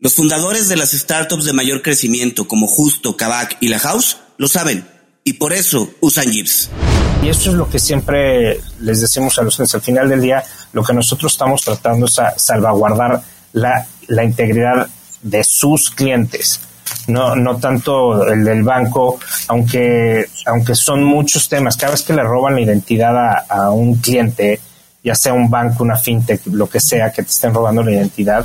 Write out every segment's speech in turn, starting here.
Los fundadores de las startups de mayor crecimiento como Justo, Kavak y La House lo saben y por eso usan Jeeps. Y esto es lo que siempre les decimos a los clientes. Al final del día, lo que nosotros estamos tratando es salvaguardar la, la integridad de sus clientes no, no tanto el del banco, aunque, aunque son muchos temas. Cada vez que le roban la identidad a, a un cliente, ya sea un banco, una fintech, lo que sea, que te estén robando la identidad.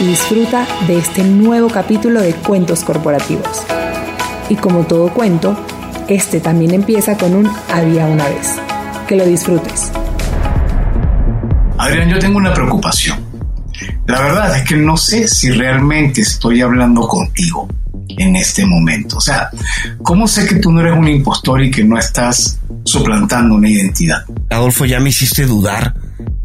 y disfruta de este nuevo capítulo de Cuentos Corporativos. Y como todo cuento, este también empieza con un había una vez. Que lo disfrutes. Adrián, yo tengo una preocupación. La verdad es que no sé si realmente estoy hablando contigo en este momento. O sea, ¿cómo sé que tú no eres un impostor y que no estás suplantando una identidad? Adolfo, ya me hiciste dudar.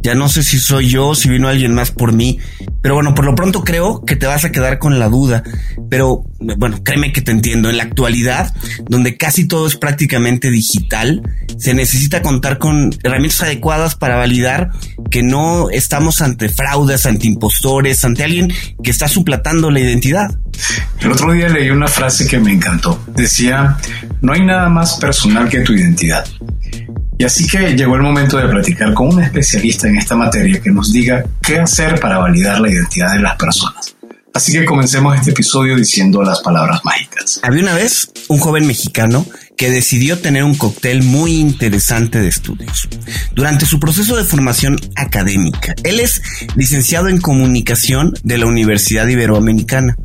Ya no sé si soy yo, si vino alguien más por mí. Pero bueno, por lo pronto creo que te vas a quedar con la duda. Pero bueno, créeme que te entiendo. En la actualidad, donde casi todo es prácticamente digital, se necesita contar con herramientas adecuadas para validar que no estamos ante fraudes, ante impostores, ante alguien que está suplantando la identidad. El otro día leí una frase que me encantó. Decía, no hay nada más personal que tu identidad. Y así que llegó el momento de platicar con un especialista en esta materia que nos diga qué hacer para validar la identidad de las personas. Así que comencemos este episodio diciendo las palabras mágicas. Había una vez un joven mexicano que decidió tener un cóctel muy interesante de estudios. Durante su proceso de formación académica, él es licenciado en comunicación de la Universidad Iberoamericana.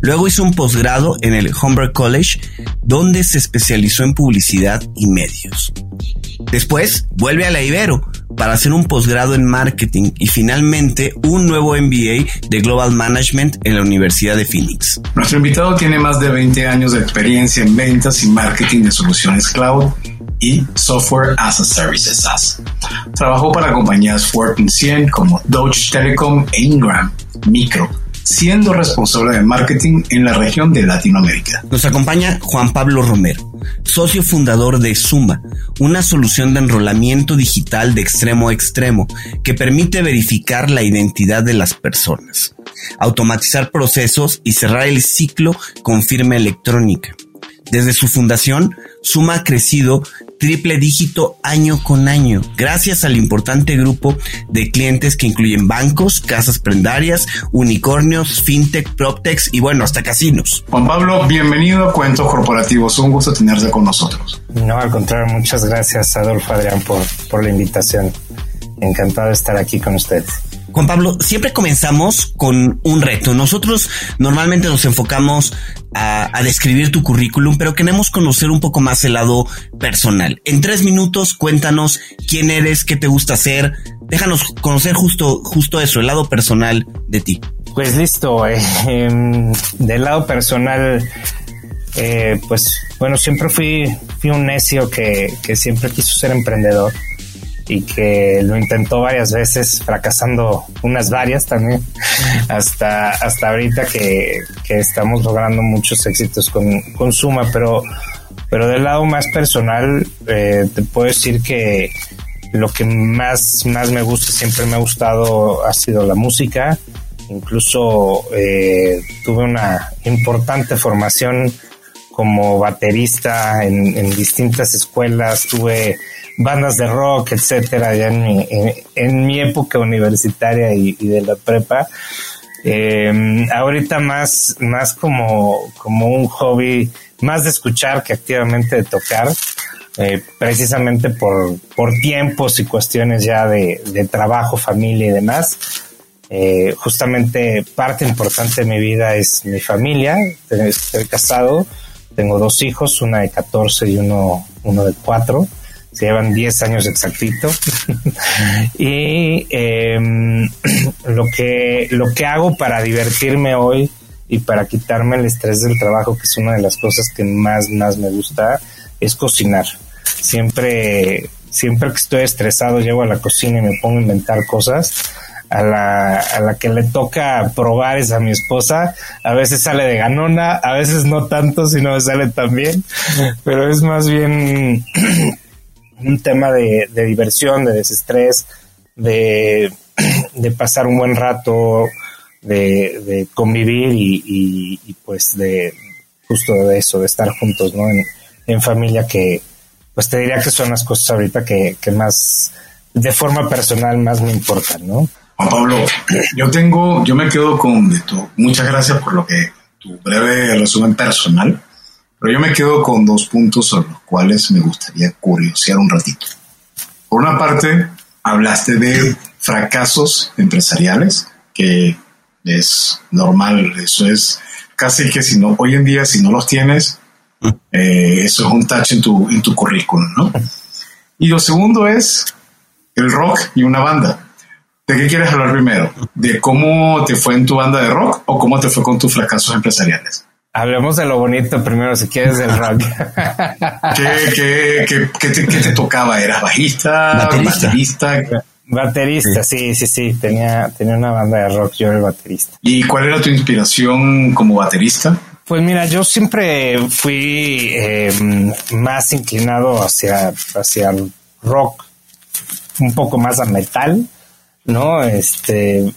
Luego hizo un posgrado en el Humber College, donde se especializó en publicidad y medios. Después vuelve a la Ibero para hacer un posgrado en marketing y finalmente un nuevo MBA de Global Management en la Universidad de Phoenix. Nuestro invitado tiene más de 20 años de experiencia en ventas y marketing de soluciones cloud y Software as a Service SaaS. Trabajó para compañías Fortune 100 como Deutsche Telekom e Ingram Micro siendo responsable de marketing en la región de Latinoamérica. Nos acompaña Juan Pablo Romero, socio fundador de Suma, una solución de enrolamiento digital de extremo a extremo que permite verificar la identidad de las personas, automatizar procesos y cerrar el ciclo con firma electrónica. Desde su fundación, Suma ha crecido triple dígito año con año, gracias al importante grupo de clientes que incluyen bancos, casas prendarias, unicornios, fintech, proptex y bueno, hasta casinos. Juan Pablo, bienvenido a Cuentos Corporativos. Un gusto tenerte con nosotros. No, al contrario, muchas gracias, Adolfo Adrián, por, por la invitación. Encantado de estar aquí con ustedes. Juan Pablo, siempre comenzamos con un reto. Nosotros normalmente nos enfocamos a, describir tu currículum, pero queremos conocer un poco más el lado personal. En tres minutos, cuéntanos quién eres, qué te gusta hacer. Déjanos conocer justo, justo eso, el lado personal de ti. Pues listo. Eh, em, del lado personal, eh, pues bueno, siempre fui, fui un necio que, que siempre quiso ser emprendedor y que lo intentó varias veces, fracasando unas varias también, hasta, hasta ahorita que, estamos logrando muchos éxitos con, con Suma, pero, pero del lado más personal, eh, te puedo decir que lo que más, más me gusta, siempre me ha gustado, ha sido la música. Incluso eh, tuve una importante formación como baterista en distintas escuelas, tuve bandas de rock, etcétera, ya en mi, en, mi época universitaria y, de la prepa. Eh, ahorita más, más como, como un hobby, más de escuchar que activamente de tocar, eh, precisamente por, por tiempos y cuestiones ya de, de trabajo, familia y demás. Eh, justamente parte importante de mi vida es mi familia. Estoy casado, tengo dos hijos, una de 14 y uno, uno de 4 llevan 10 años exactito. y em, lo, que, lo que hago para divertirme hoy y para quitarme el estrés del trabajo, que es una de las cosas que más, más me gusta, es cocinar. Siempre, siempre que estoy estresado, llego a la cocina y me pongo a inventar cosas. A la, a la que le toca probar es a mi esposa. A veces sale de ganona, a veces no tanto, sino sale también. Pero es más bien un tema de, diversión, de desestrés, de, pasar un buen rato, de, convivir y, pues de justo de eso, de estar juntos, ¿no? En, familia que pues te diría que son las cosas ahorita que, más de forma personal más me importan, ¿no? Juan Pablo, yo tengo, yo me quedo con esto. Muchas gracias por lo que tu breve resumen personal. Pero yo me quedo con dos puntos sobre los cuales me gustaría curiosear un ratito. Por una parte, hablaste de fracasos empresariales, que es normal, eso es casi que si no, hoy en día si no los tienes, eh, eso es un touch en tu, en tu currículum, ¿no? Y lo segundo es el rock y una banda. ¿De qué quieres hablar primero? ¿De cómo te fue en tu banda de rock o cómo te fue con tus fracasos empresariales? Hablemos de lo bonito primero, si quieres, del rock. ¿Qué, te, tocaba? ¿Eras bajista? ¿Baterista? Baterista, sí. sí, sí, Tenía, tenía una banda de rock, yo era el baterista. ¿Y cuál era tu inspiración como baterista? Pues mira, yo siempre fui eh, más inclinado hacia, hacia el rock, un poco más a metal, ¿no? Este,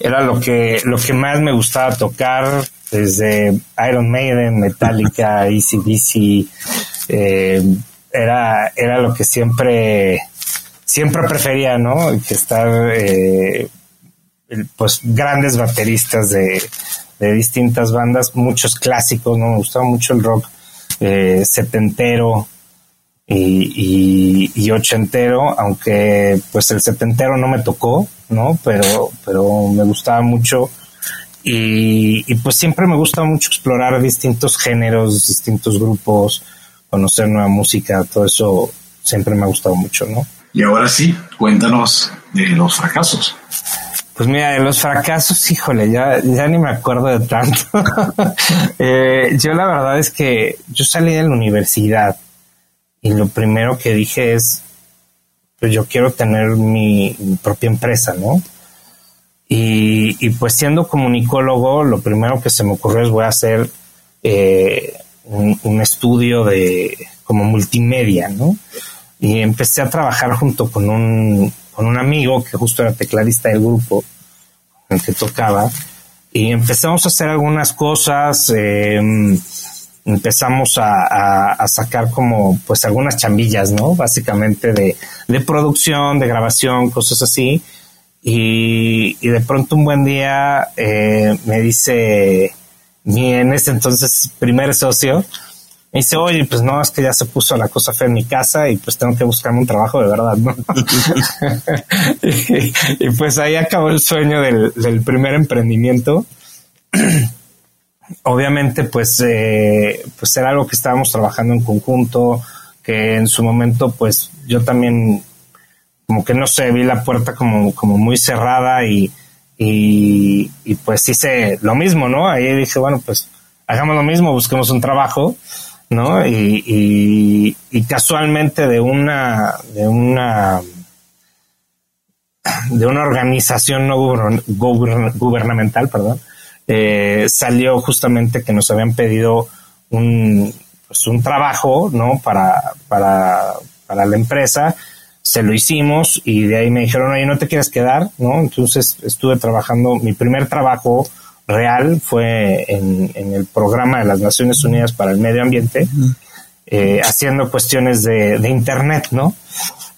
era lo que, lo que más me gustaba tocar desde Iron Maiden, Metallica, ACDC, eh, era, era lo que siempre, siempre prefería, ¿no? Que estar, eh, pues, grandes bateristas de, distintas bandas, muchos clásicos, ¿no? Me gustaba mucho el rock eh, setentero y, y, ochentero, aunque pues el setentero no me tocó, ¿no? Pero, pero me gustaba mucho y, pues siempre me gusta mucho explorar distintos géneros, distintos grupos, conocer nueva música, todo eso siempre me ha gustado mucho, ¿no? Y ahora sí, cuéntanos de los fracasos. Pues mira, de los fracasos, híjole, ya, ya ni me acuerdo de tanto. Eh, yo la verdad es que yo salí de la universidad y lo primero que dije es, pues yo quiero tener mi propia empresa, ¿no? Y, pues siendo comunicólogo, lo primero que se me ocurrió es voy a hacer eh, un, estudio de como multimedia, ¿no? Y empecé a trabajar junto con un, con un amigo que justo era tecladista del grupo con el que tocaba. Y empezamos a hacer algunas cosas, em, empezamos a, a, sacar como pues algunas chambillas, ¿no? Básicamente de, de producción, de grabación, cosas así y, de pronto un buen día eh, me dice mi en ese entonces primer socio, me dice, oye, pues no, es que ya se puso la cosa fea en mi casa y pues tengo que buscarme un trabajo de verdad, ¿no? y, pues ahí acabó el sueño del, del primer emprendimiento. Obviamente, pues, eh, pues era algo que estábamos trabajando en conjunto, que en su momento, pues yo también, como que no sé, vi la puerta como, como muy cerrada y, y, pues hice lo mismo, ¿no? Ahí dije, bueno, pues hagamos lo mismo, busquemos un trabajo ¿no? Y, y, casualmente de una, de una, de una organización no gubernamental, perdón, eh, salió justamente que nos habían pedido un, pues un trabajo, ¿no? Para, para, para la empresa. Se lo hicimos y de ahí me dijeron, oye, ¿no te quieres quedar? ¿No? Entonces estuve trabajando, mi primer trabajo real fue en, el programa de las Naciones Unidas para el Medio Ambiente, eh, haciendo cuestiones de, Internet, ¿no?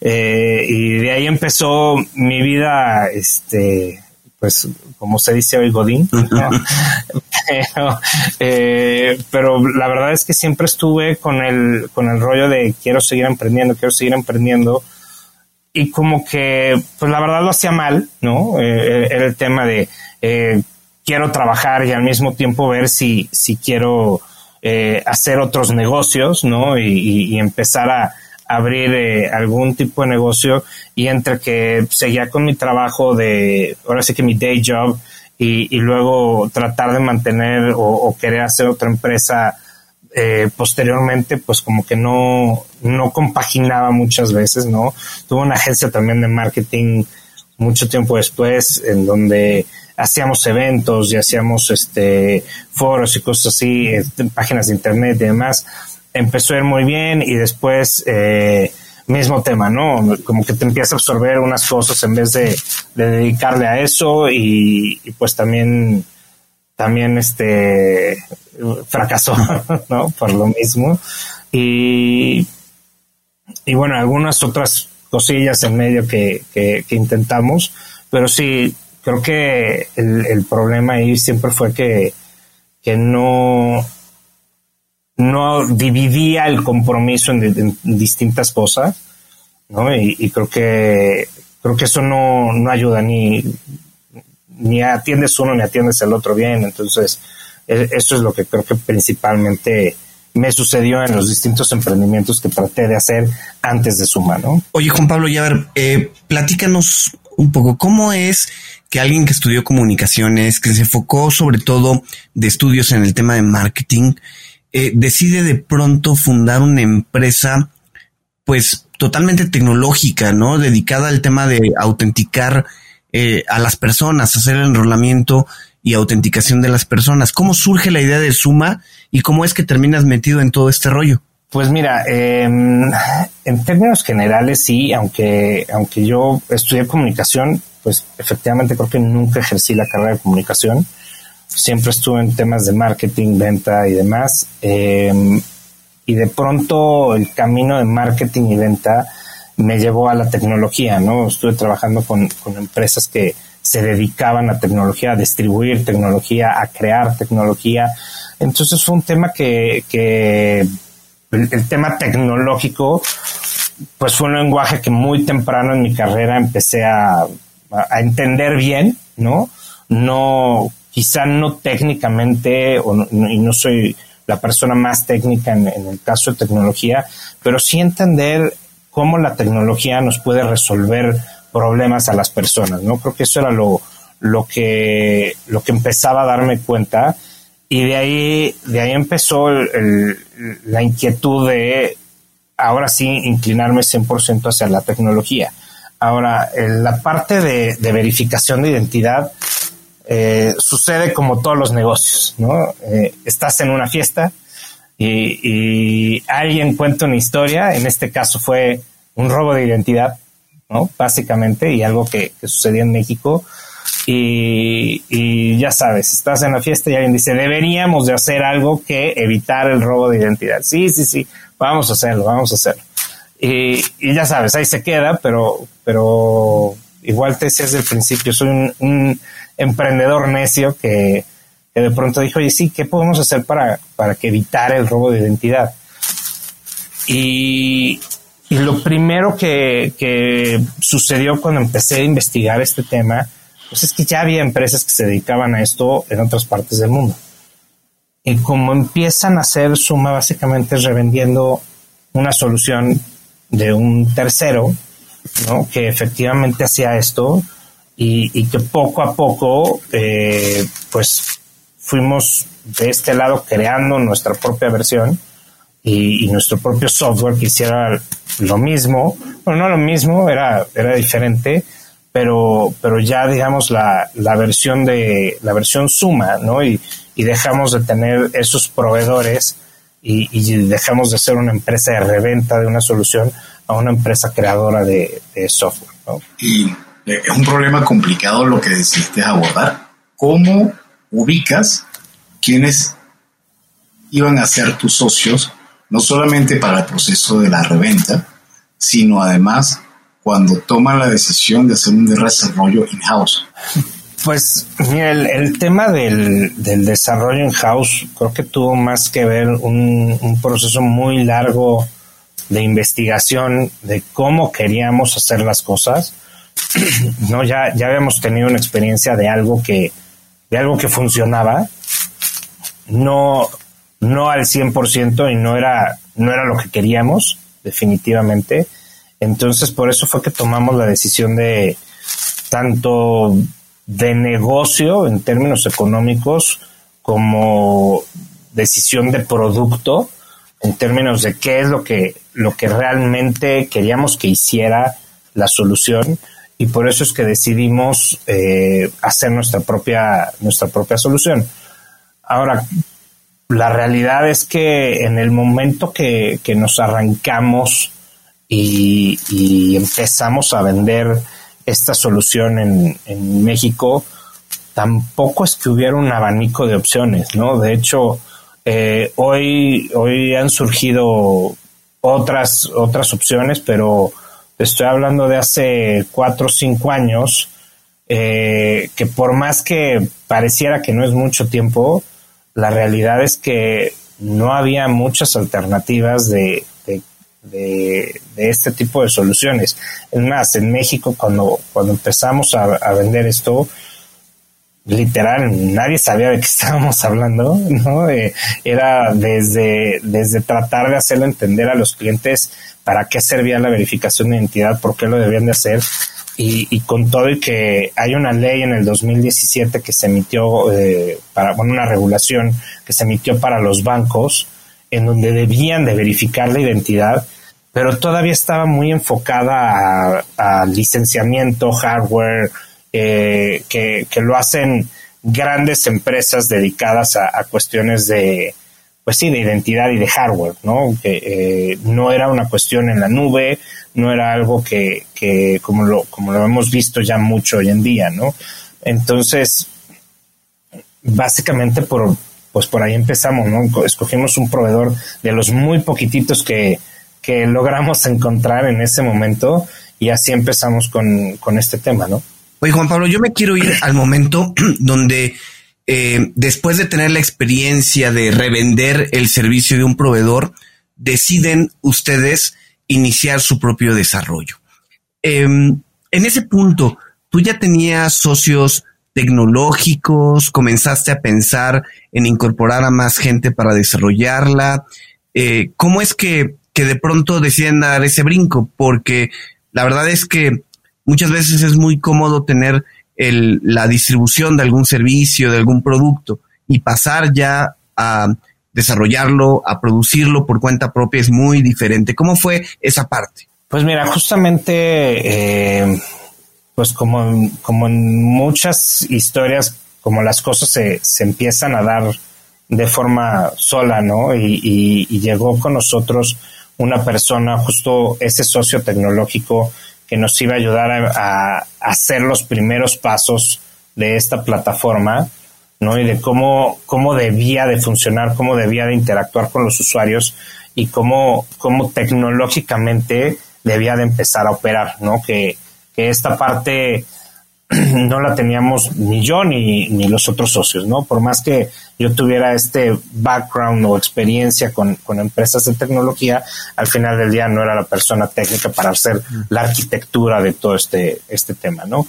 Eh, y de ahí empezó mi vida, este, pues, como se dice hoy, Godín, eh, pero, la verdad es que siempre estuve con el, con el rollo de quiero seguir emprendiendo, quiero seguir emprendiendo. Y como que, pues la verdad lo hacía mal, ¿no? era el tema de quiero trabajar y al mismo tiempo ver si, si quiero eh, hacer otros negocios, ¿no? Y, empezar a abrir eh, algún tipo de negocio y entre que seguía con mi trabajo de, ahora sí que mi day job y, luego tratar de mantener o, querer hacer otra empresa eh, posteriormente, pues como que no, no compaginaba muchas veces, ¿no? Tuve una agencia también de marketing mucho tiempo después en donde hacíamos eventos y hacíamos este foros y cosas así, este, páginas de internet y demás, empezó a ir muy bien y después eh, mismo tema, ¿no? Como que te empieza a absorber unas cosas en vez de, dedicarle a eso y, pues también también este fracasó, ¿no? Por lo mismo. Y, y bueno, algunas otras cosillas en medio que, que, intentamos, pero sí, creo que el, problema ahí siempre fue que, que no, no dividía el compromiso en, distintas cosas, ¿no? Y, creo que creo que eso no, no ayuda ni ni atiendes uno ni atiendes el otro bien, entonces e, eso es lo que creo que principalmente me sucedió en los distintos emprendimientos que traté de hacer antes de Suma, ¿no? Oye, Juan Pablo, ya ver, eh, platícanos un poco cómo es que alguien que estudió comunicaciones, que se enfocó sobre todo de estudios en el tema de marketing, eh, decide de pronto fundar una empresa, pues totalmente tecnológica, ¿no? Dedicada al tema de autenticar eh, a las personas, hacer el enrolamiento y autenticación de las personas. ¿Cómo surge la idea de Suma y cómo es que terminas metido en todo este rollo? Pues mira, en términos generales sí, aunque, aunque yo estudié comunicación, pues efectivamente creo que nunca ejercí la carrera de comunicación. Siempre estuve en temas de marketing, venta y demás. Em, y de pronto el camino de marketing y venta me llevó a la tecnología, ¿no? Estuve trabajando con, empresas que se dedicaban a tecnología, a distribuir tecnología, a crear tecnología. Entonces fue un tema que, que el, tema tecnológico, pues fue un lenguaje que muy temprano en mi carrera empecé a, entender bien, ¿no? No, quizá no técnicamente, o y no soy la persona más técnica en, el caso de tecnología, pero sí entender cómo la tecnología nos puede resolver problemas a las personas, ¿no? Creo que eso era lo, lo que, lo que empezaba a darme cuenta y de ahí, de ahí empezó la inquietud de ahora sí inclinarme 100% hacia la tecnología. Ahora, la parte de, verificación de identidad eh, sucede como todos los negocios, ¿no? Eh, estás en una fiesta y, alguien cuenta una historia, en este caso fue un robo de identidad, ¿no? Básicamente, y algo que, sucedía en México. Y, y, ya sabes, estás en la fiesta y alguien dice, deberíamos de hacer algo que evitar el robo de identidad. Sí, sí, sí, vamos a hacerlo, vamos a hacerlo. Y, ya sabes, ahí se queda, pero, pero igual te decía desde el principio, soy un, emprendedor necio que, de pronto dijo, oye, sí, ¿qué podemos hacer para, para que evitar el robo de identidad? Y, lo primero que, que, sucedió cuando empecé a investigar este tema, pues es que ya había empresas que se dedicaban a esto en otras partes del mundo. Y como empiezan a hacer suma, básicamente revendiendo una solución de un tercero, ¿no? Que efectivamente hacía esto y, que poco a poco, eh, pues fuimos de este lado creando nuestra propia versión y, nuestro propio software que hiciera lo mismo, bueno, no lo mismo, era, era diferente, pero, pero ya digamos la, la versión de la versión suma, ¿no? Y, dejamos de tener esos proveedores y, dejamos de ser una empresa de reventa de una solución a una empresa creadora de, software. ¿no? Y eh, es un problema complicado lo que decidiste abordar. ¿Cómo ubicas quiénes iban a ser tus socios, no solamente para el proceso de la reventa, sino además cuando toman la decisión de hacer un desarrollo in-house? Pues mira, el, tema del, desarrollo en house creo que tuvo más que ver un, proceso muy largo de investigación de cómo queríamos hacer las cosas. no, ya, ya habíamos tenido una experiencia de algo que, de algo que funcionaba. No, no al 100% y no era, no era lo que queríamos, definitivamente. Entonces, por eso fue que tomamos la decisión de tanto de negocio en términos económicos como decisión de producto en términos de qué es lo que, lo que realmente queríamos que hiciera la solución y por eso es que decidimos eh, hacer nuestra propia, nuestra propia solución. Ahora, la realidad es que en el momento que, nos arrancamos y, y empezamos a vender esta solución en, en México, tampoco es que hubiera un abanico de opciones, ¿no? De hecho, eh, hoy, hoy han surgido otras, otras opciones, pero estoy hablando de hace cuatro o cinco años, eh, que por más que pareciera que no es mucho tiempo, la realidad es que no había muchas alternativas de, de, este tipo de soluciones. Es más, en México cuando, cuando empezamos a, vender esto, literal, nadie sabía de qué estábamos hablando, ¿no? Eh, era desde, desde tratar de hacerlo entender a los clientes para qué servía la verificación de identidad, por qué lo debían de hacer, y, con todo y que hay una ley en el 2017 que se emitió eh, para, bueno, una regulación que se emitió para los bancos, en donde debían de verificar la identidad, pero todavía estaba muy enfocada a, licenciamiento, hardware, que, lo hacen grandes empresas dedicadas a, cuestiones de, pues sí, de identidad y de hardware, ¿no? Que eh, no era una cuestión en la nube, no era algo que, que como lo, como lo hemos visto ya mucho hoy en día, ¿no? Entonces, básicamente por, pues por ahí empezamos, ¿no? Escogimos un proveedor de los muy poquititos que, que logramos encontrar en ese momento y así empezamos con, este tema, ¿no? Oye, Juan Pablo, yo me quiero ir al momento donde eh, después de tener la experiencia de revender el servicio de un proveedor, deciden ustedes iniciar su propio desarrollo. Em, en ese punto, tú ya tenías socios tecnológicos, comenzaste a pensar en incorporar a más gente para desarrollarla. Eh, ¿Cómo es que que de pronto deciden dar ese brinco, porque la verdad es que muchas veces es muy cómodo tener el, la distribución de algún servicio, de algún producto, y pasar ya a desarrollarlo, a producirlo por cuenta propia es muy diferente. ¿Cómo fue esa parte? Pues mira, justamente, eh, pues como, como en muchas historias, como las cosas se, se empiezan a dar de forma sola, ¿no? Y, y llegó con nosotros una persona, justo ese socio tecnológico que nos iba a ayudar a, hacer los primeros pasos de esta plataforma, ¿no? Y de cómo, cómo debía de funcionar, cómo debía de interactuar con los usuarios y cómo, cómo tecnológicamente debía de empezar a operar, ¿no? Que, que esta parte no la teníamos ni yo ni, ni los otros socios, ¿no? Por más que yo tuviera este background o experiencia con, con, empresas de tecnología, al final del día no era la persona técnica para hacer la arquitectura de todo este, este tema, ¿no?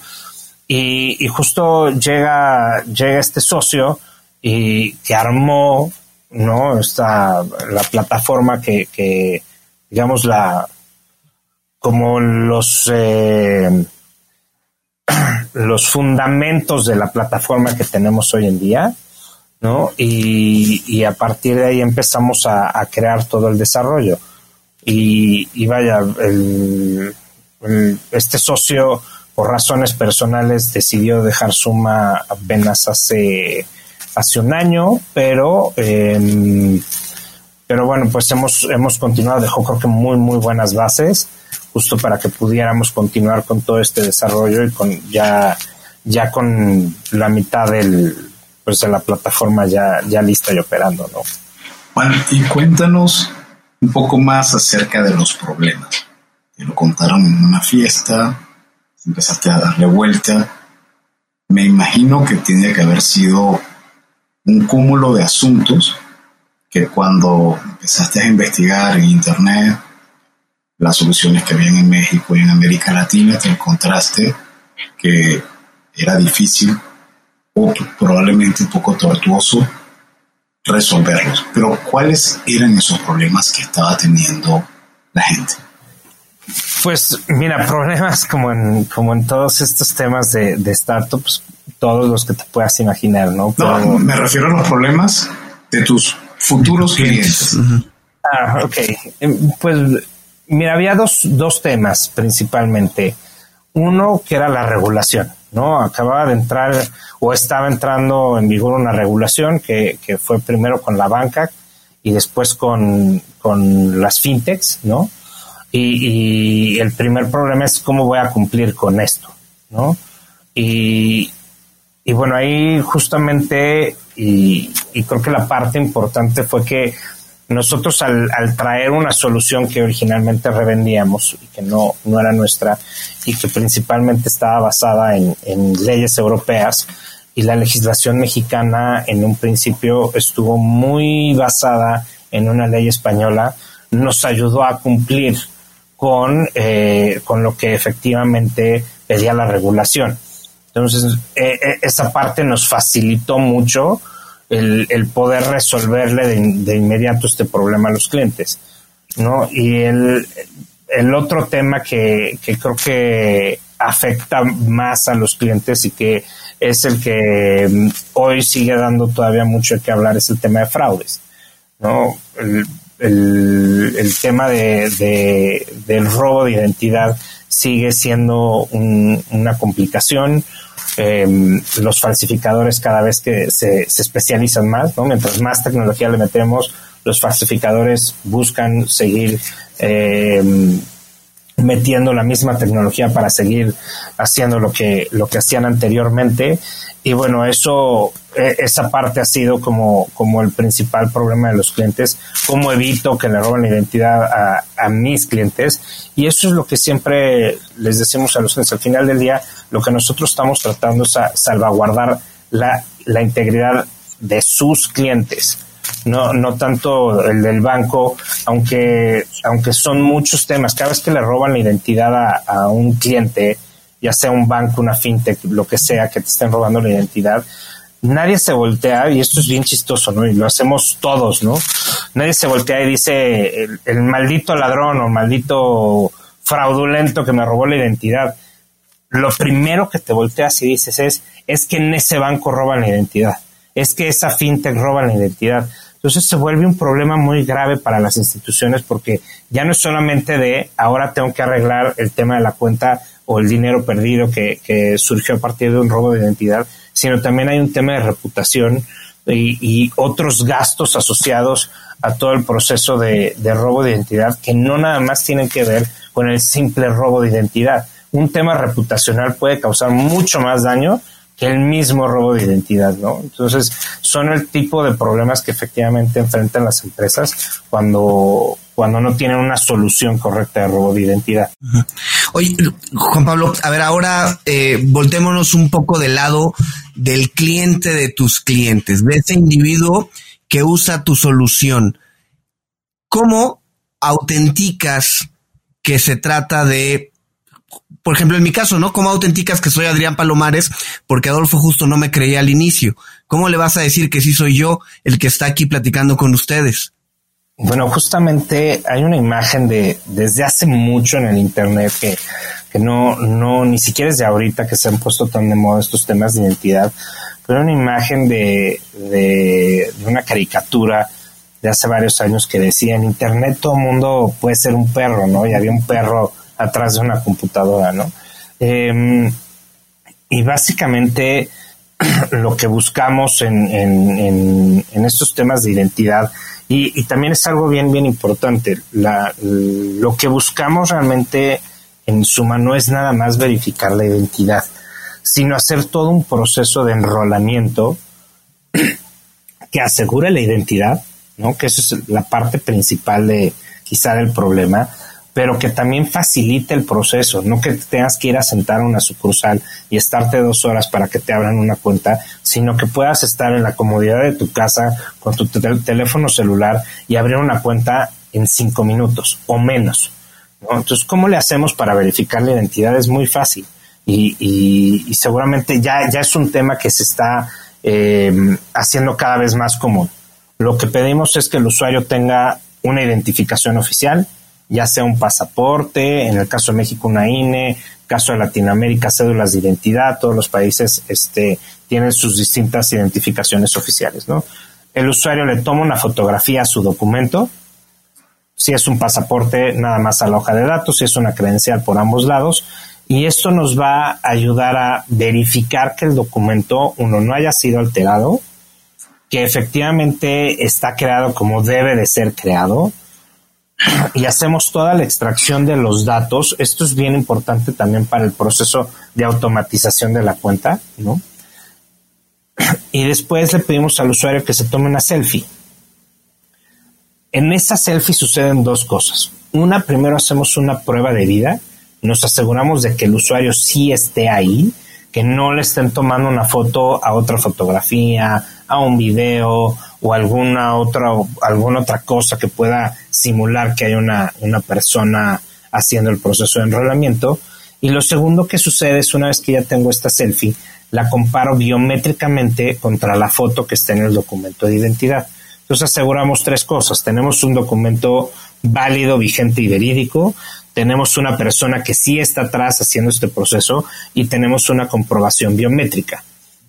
Y, justo llega, llega este socio y que armó, ¿no? Esta, la plataforma que, que digamos, la, como los, eh, los fundamentos de la plataforma que tenemos hoy en día, ¿no? Y, a partir de ahí empezamos a, crear todo el desarrollo. Y, vaya, este socio, por razones personales, decidió dejar Suma apenas hace, hace un año, pero, em, pero bueno, pues hemos, hemos continuado, dejó creo que muy, muy buenas bases justo para que pudiéramos continuar con todo este desarrollo y con ya, ya con la mitad del, pues de la plataforma ya, ya lista y operando, ¿no? Y cuéntanos un poco más acerca de los problemas. Te lo contaron en una fiesta, empezaste a darle vuelta. Me imagino que tiene que haber sido un cúmulo de asuntos que cuando empezaste a investigar en internet las soluciones que habían en México y en América Latina, te encontraste que era difícil o probablemente un poco tortuoso resolverlos. Pero ¿cuáles eran esos problemas que estaba teniendo la gente? Pues mira, problemas como en, como en todos estos temas de, de startups, todos los que te puedas imaginar, ¿no? No, me refiero a los problemas de tus futuros clientes. Ah, ok. Em, pues Mira, había dos, dos temas principalmente. Uno que era la regulación, ¿no? Acababa de entrar o estaba entrando en vigor una regulación que, que fue primero con la banca y después con, con las fintechs, ¿no? Y, y, el primer problema es cómo voy a cumplir con esto, ¿no? Y, y bueno, ahí justamente, y, y creo que la parte importante fue que nosotros al, traer una solución que originalmente revendíamos y que no, no era nuestra y que principalmente estaba basada en, leyes europeas y la legislación mexicana en un principio estuvo muy basada en una ley española, nos ayudó a cumplir con, eh, con lo que efectivamente pedía la regulación. Entonces, eh, eh, esa parte nos facilitó mucho el, poder resolverle de, inmediato este problema a los clientes. ¿no? Y el, el otro tema que, que, creo que afecta más a los clientes y que es el que mm, hoy sigue dando todavía mucho que hablar es el tema de fraudes. ¿no? El, el, tema de, de, del robo de identidad sigue siendo una complicación Em, los falsificadores cada vez que se, especializan más, ¿no? Mientras más tecnología le metemos, los falsificadores buscan seguir em, metiendo la misma tecnología para seguir haciendo lo que, lo que hacían anteriormente. Y bueno, eso, e, esa parte ha sido como, como el principal problema de los clientes. ¿Cómo evito que le roben la identidad a, a mis clientes? Y eso es lo que siempre les decimos a los clientes. Al final del día, lo que nosotros estamos tratando es salvaguardar la, la integridad de sus clientes. No, no tanto el del banco, aunque, aunque son muchos temas. Cada vez que le roban la identidad a, a un cliente, ya sea un banco, una fintech, lo que sea, que te estén robando la identidad, nadie se voltea, y esto es bien chistoso, ¿no? Y lo hacemos todos, ¿no? Nadie se voltea y dice, el, el maldito ladrón o maldito fraudulento que me robó la identidad lo primero que te volteas y dices es, es que en ese banco roban la identidad, es que esa fintech roba la identidad. Entonces se vuelve un problema muy grave para las instituciones porque ya no es solamente de ahora tengo que arreglar el tema de la cuenta o el dinero perdido que, que surgió a partir de un robo de identidad, sino también hay un tema de reputación y, y otros gastos asociados a todo el proceso de, de robo de identidad que no nada más tienen que ver con el simple robo de identidad un tema reputacional puede causar mucho más daño que el mismo robo de identidad, ¿no? Entonces, son el tipo de problemas que efectivamente enfrentan las empresas cuando, cuando no tienen una solución correcta de robo de identidad. Oye, Juan Pablo, a ver, ahora eh, voltémonos un poco del lado del cliente de tus clientes, de ese individuo que usa tu solución. ¿Cómo autenticas que se trata de por ejemplo, en mi caso, ¿no? ¿Cómo autenticas que soy Adrián Palomares? Porque Adolfo justo no me creía al inicio. ¿Cómo le vas a decir que sí soy yo el que está aquí platicando con ustedes? Bueno, justamente hay una imagen de desde hace mucho en el internet que, que no, no, ni siquiera es de ahorita que se han puesto tan de moda estos temas de identidad, pero una imagen de, de, de una caricatura de hace varios años que decía en internet todo mundo puede ser un perro, ¿no? Y había un perro atrás de una computadora, ¿no? Em, y básicamente lo que buscamos en, en, estos temas de identidad, y, también es algo bien, bien importante, la, lo que buscamos realmente en suma no es nada más verificar la identidad, sino hacer todo un proceso de enrolamiento que asegure la identidad, ¿no? que esa es la parte principal de quizá del problema, pero que también facilite el proceso, no que tengas que ir a sentar una sucursal y estarte dos horas para que te abran una cuenta, sino que puedas estar en la comodidad de tu casa con tu teléfono celular y abrir una cuenta en cinco minutos o menos. Entonces, ¿cómo le hacemos para verificar la identidad? Es muy fácil y, seguramente ya, ya es un tema que se está eh, haciendo cada vez más común. Lo que pedimos es que el usuario tenga una identificación oficial, ya sea un pasaporte, en el caso de México una INE, caso de Latinoamérica cédulas de identidad, todos los países este, tienen sus distintas identificaciones oficiales, ¿no? El usuario le toma una fotografía a su documento, si es un pasaporte, nada más a la hoja de datos, si es una credencial por ambos lados, y esto nos va a ayudar a verificar que el documento, uno, no haya sido alterado, que efectivamente está creado como debe de ser creado, y hacemos toda la extracción de los datos. Esto es bien importante también para el proceso de automatización de la cuenta, ¿no? Y después le pedimos al usuario que se tome una selfie. En esa selfie suceden dos cosas. Una, primero hacemos una prueba de vida, nos aseguramos de que el usuario sí esté ahí, que no le estén tomando una foto a otra fotografía, a un video o alguna otra, alguna otra cosa que pueda simular que hay una, una persona haciendo el proceso de enrolamiento. Y lo segundo que sucede es una vez que ya tengo esta selfie, la comparo biométricamente contra la foto que está en el documento de identidad. Entonces aseguramos tres cosas. Tenemos un documento válido, vigente y verídico. Tenemos una persona que sí está atrás haciendo este proceso y tenemos una comprobación biométrica.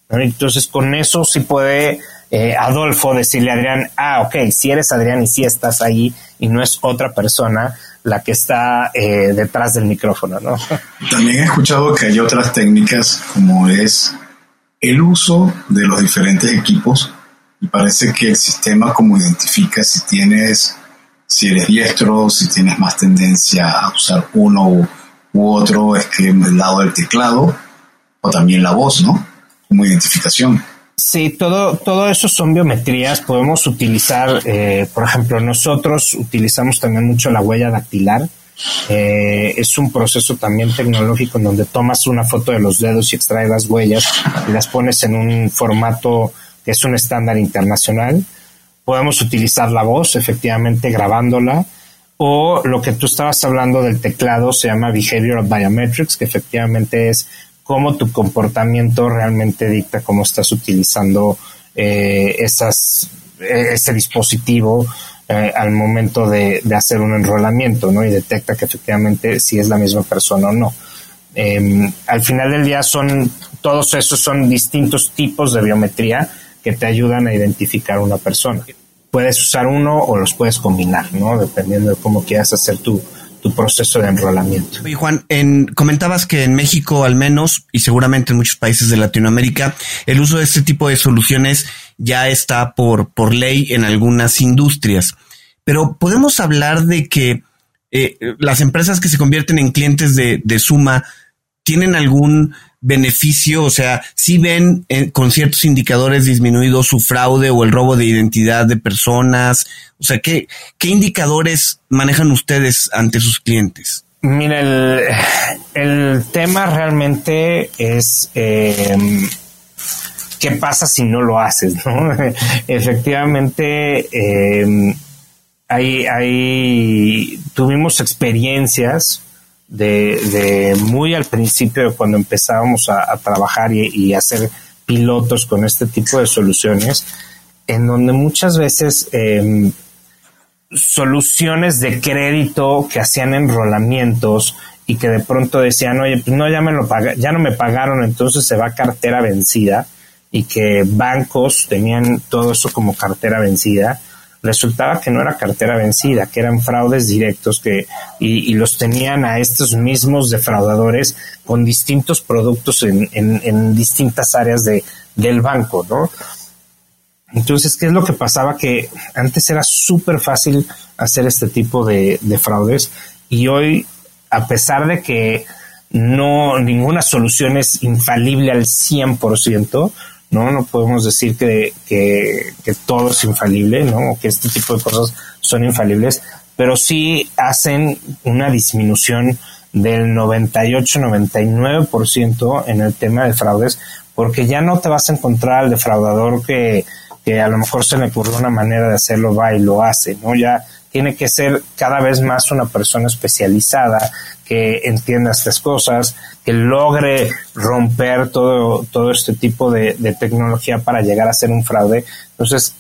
Entonces con eso sí puede eh, Adolfo decirle a Adrián, ah, ok, si eres Adrián y si estás ahí y no es otra persona la que está eh, detrás del micrófono, ¿no? También he escuchado que hay otras técnicas como es el uso de los diferentes equipos y parece que el sistema como identifica si tienes, si eres diestro, si tienes más tendencia a usar uno u, otro, es que el lado del teclado o también la voz, ¿no? Como identificación. Sí, todo, todo eso son biometrías. Podemos utilizar, eh, por ejemplo, nosotros utilizamos también mucho la huella dactilar. Eh, es un proceso también tecnológico en donde tomas una foto de los dedos y extraes las huellas y las pones en un formato que es un estándar internacional. Podemos utilizar la voz, efectivamente, grabándola. O lo que tú estabas hablando del teclado se llama Behavioral Biometrics, que efectivamente es cómo tu comportamiento realmente dicta cómo estás utilizando eh, esas, eh, ese dispositivo eh, al momento de, hacer un enrolamiento, ¿no? Y detecta que efectivamente si es la misma persona o no. Em, al final del día son, todos esos son distintos tipos de biometría que te ayudan a identificar una persona. Puedes usar uno o los puedes combinar, ¿no? Dependiendo de cómo quieras hacer tu, tu proceso de enrolamiento. Y Juan, comentabas que en México al menos, y seguramente en muchos países de Latinoamérica, el uso de este tipo de soluciones ya está por, por ley en algunas industrias. Pero podemos hablar de que eh, las empresas que se convierten en clientes de, de Suma tienen algún beneficio? O sea, si ven eh, con ciertos indicadores disminuido su fraude o el robo de identidad de personas? O sea, ¿qué, qué indicadores manejan ustedes ante sus clientes? Mira, el, tema realmente es eh, qué pasa si no lo haces, ¿no? Efectivamente, eh, tuvimos experiencias de, muy al principio de cuando empezábamos a, trabajar y, hacer pilotos con este tipo de soluciones, en donde muchas veces em, soluciones de crédito que hacían enrolamientos y que de pronto decían, oye, pues no, ya me lo ya no me pagaron, entonces se va cartera vencida y que bancos tenían todo eso como cartera vencida resultaba que no era cartera vencida, que eran fraudes directos que, y, los tenían a estos mismos defraudadores con distintos productos en, en, distintas áreas de, del banco, ¿no? Entonces, ¿qué es lo que pasaba? Que antes era súper fácil hacer este tipo de, de fraudes y hoy, a pesar de que no, ninguna solución es infalible al 100%, ¿no? No podemos decir que, que, todo es infalible, ¿no? O que este tipo de cosas son infalibles, pero sí hacen una disminución del 98-99% en el tema de fraudes, porque ya no te vas a encontrar al defraudador que, que a lo mejor se le ocurrió una manera de hacerlo, va y lo hace, ¿no? Ya tiene que ser cada vez más una persona especializada que entienda estas cosas, que logre romper todo, todo este tipo de, tecnología para llegar a ser un fraude. Entonces,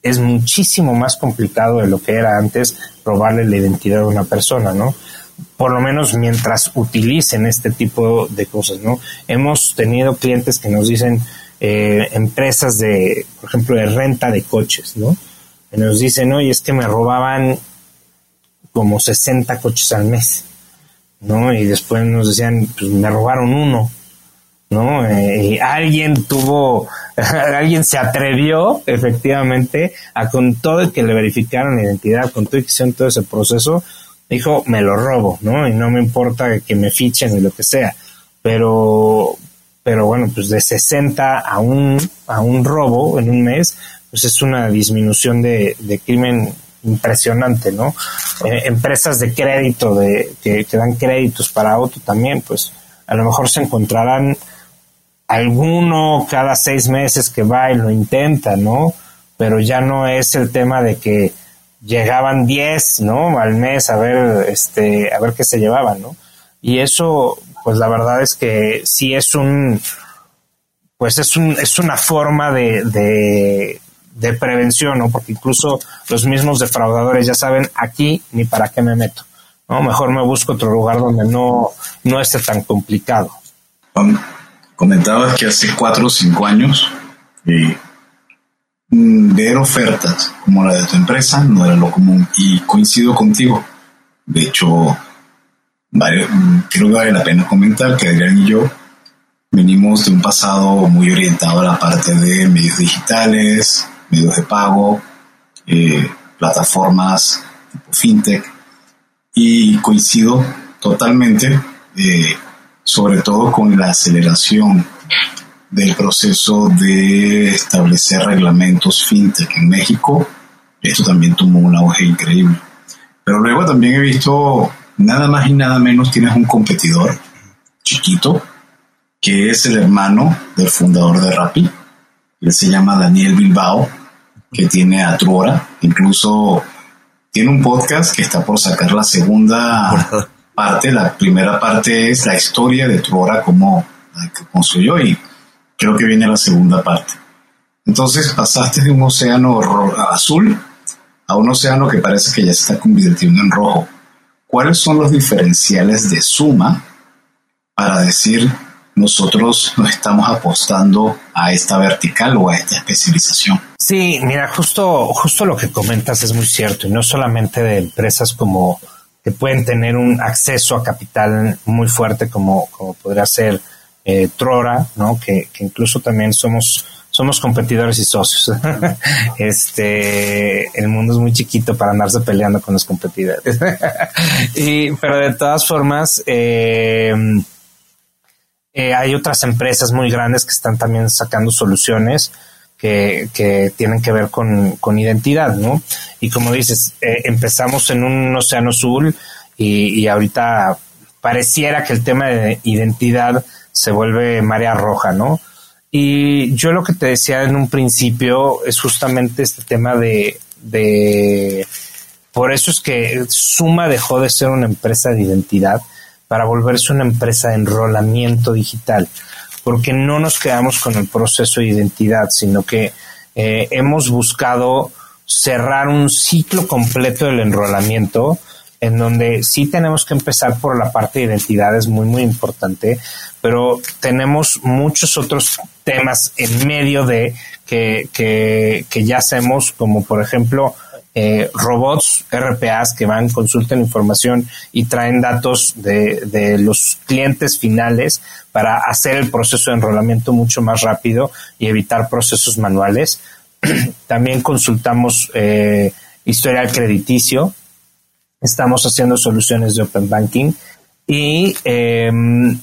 es muchísimo más complicado de lo que era antes robarle la identidad de una persona, ¿no? Por lo menos mientras utilicen este tipo de cosas, ¿no? Hemos tenido clientes que nos dicen, eh, empresas de, por ejemplo, de renta de coches, ¿no? Nos dicen, oye, es que me robaban como 60 coches al mes. ¿no? Y después nos decían, pues me robaron uno, ¿no? Eh, y alguien tuvo, alguien se atrevió efectivamente a con todo el que le verificaron la identidad, con todo y que hicieron todo ese proceso, dijo, me lo robo, ¿no? Y no me importa que me fichen y lo que sea. Pero, pero bueno, pues de 60 a un, a un robo en un mes, pues es una disminución de, de crimen impresionante, ¿no? Eh, empresas de crédito de, que, dan créditos para auto también, pues a lo mejor se encontrarán alguno cada seis meses que va y lo intenta, ¿no? Pero ya no es el tema de que llegaban 10, ¿no? Al mes a ver, este, a ver qué se llevaban, ¿no? Y eso, pues la verdad es que sí es un, pues es un, es una forma de, de prevención, ¿no? Porque incluso los mismos defraudadores ya saben aquí ni para qué me meto, ¿no? Mejor me busco otro lugar donde no, no esté tan complicado. comentabas que hace cuatro o cinco años eh, ver ofertas como la de tu empresa no era lo común y coincido contigo. De hecho, creo que vale la pena comentar que Adrián y yo venimos de un pasado muy orientado a la parte de medios digitales, medios de pago, eh, plataformas tipo fintech y coincido totalmente, eh, sobre todo con la aceleración del proceso de establecer reglamentos fintech en México. Esto también tomó un auge increíble. Pero luego también he visto, nada más y nada menos, tienes un competidor chiquito, que es el hermano del fundador de Rappi. Él se llama Daniel Bilbao que tiene a Truora. Incluso tiene un podcast que está por sacar la segunda parte. La primera parte es la historia de Truora, cómo que construyó y creo que viene la segunda parte. Entonces pasaste de un océano azul a un océano que parece que ya se está convirtiendo en rojo. ¿Cuáles son los diferenciales de suma para decir nosotros nos estamos apostando a esta vertical o a esta especialización. Sí, mira, justo, justo lo que comentas es muy cierto, y no solamente de empresas como que pueden tener un acceso a capital muy fuerte como, como podría ser eh, Trora, ¿no? Que, incluso también somos somos competidores y socios. este, el mundo es muy chiquito para andarse peleando con los competidores. y, pero de todas formas, eh, Eh, hay otras empresas muy grandes que están también sacando soluciones que, tienen que ver con, con, identidad, ¿no? Y como dices, eh, empezamos en un océano azul y, y ahorita pareciera que el tema de identidad se vuelve marea roja, ¿no? Y yo lo que te decía en un principio es justamente este tema de, de por eso es que Suma dejó de ser una empresa de identidad para volverse una empresa de enrolamiento digital, porque no nos quedamos con el proceso de identidad, sino que eh, hemos buscado cerrar un ciclo completo del enrolamiento en donde sí tenemos que empezar por la parte de identidad, es muy, muy importante, pero tenemos muchos otros temas en medio de que, que, que ya hacemos, como por ejemplo, eh, robots RPAs que van, consultan información y traen datos de, los clientes finales para hacer el proceso de enrolamiento mucho más rápido y evitar procesos manuales. También consultamos eh, historial crediticio. Estamos haciendo soluciones de Open Banking. Y, eh,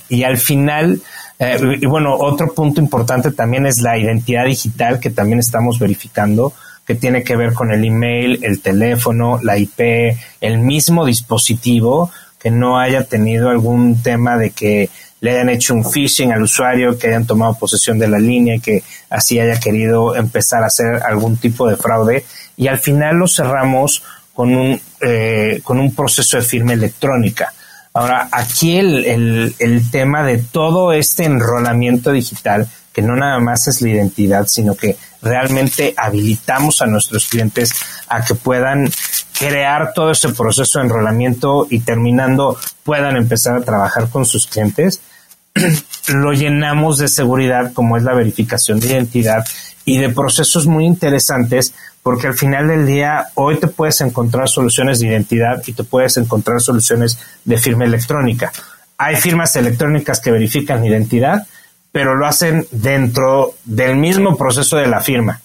y al final, eh, y bueno, otro punto importante también es la identidad digital que también estamos verificando, que tiene que ver con el email, el teléfono, la IP, el mismo dispositivo, que no haya tenido algún tema de que le hayan hecho un phishing al usuario, que hayan tomado posesión de la línea y que así haya querido empezar a hacer algún tipo de fraude. Y al final lo cerramos con un, eh, con un proceso de firma electrónica. Ahora, aquí el, el, el, tema de todo este enrolamiento digital, que no nada más es la identidad, sino que realmente habilitamos a nuestros clientes a que puedan crear todo ese proceso de enrolamiento y terminando puedan empezar a trabajar con sus clientes, lo llenamos de seguridad como es la verificación de identidad y de procesos muy interesantes porque al final del día hoy te puedes encontrar soluciones de identidad y te puedes encontrar soluciones de firma electrónica. Hay firmas electrónicas que verifican identidad, pero lo hacen dentro del mismo proceso de la firma.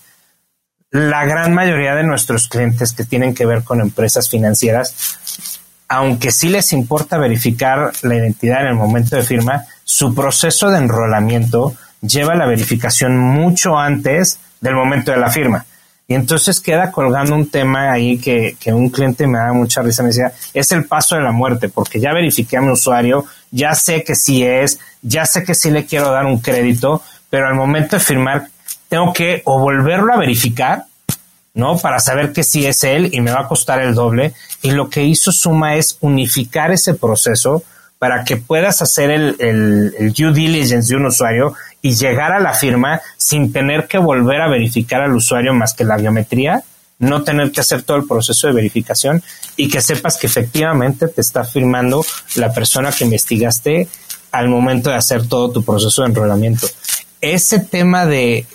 La gran mayoría de nuestros clientes que tienen que ver con empresas financieras, aunque sí les importa verificar la identidad en el momento de firma, su proceso de enrolamiento lleva la verificación mucho antes del momento de la firma. Y entonces queda colgando un tema ahí que, que, un cliente me da mucha risa, me decía, es el paso de la muerte, porque ya verifiqué a mi usuario, ya sé que sí es, ya sé que sí le quiero dar un crédito, pero al momento de firmar tengo que o volverlo a verificar, ¿no? Para saber que sí es él y me va a costar el doble. Y lo que hizo Suma es unificar ese proceso para que puedas hacer el, el, el due diligence de un usuario y llegar a la firma sin tener que volver a verificar al usuario más que la biometría, no tener que hacer todo el proceso de verificación y que sepas que efectivamente te está firmando la persona que investigaste al momento de hacer todo tu proceso de enrolamiento. Ese tema de,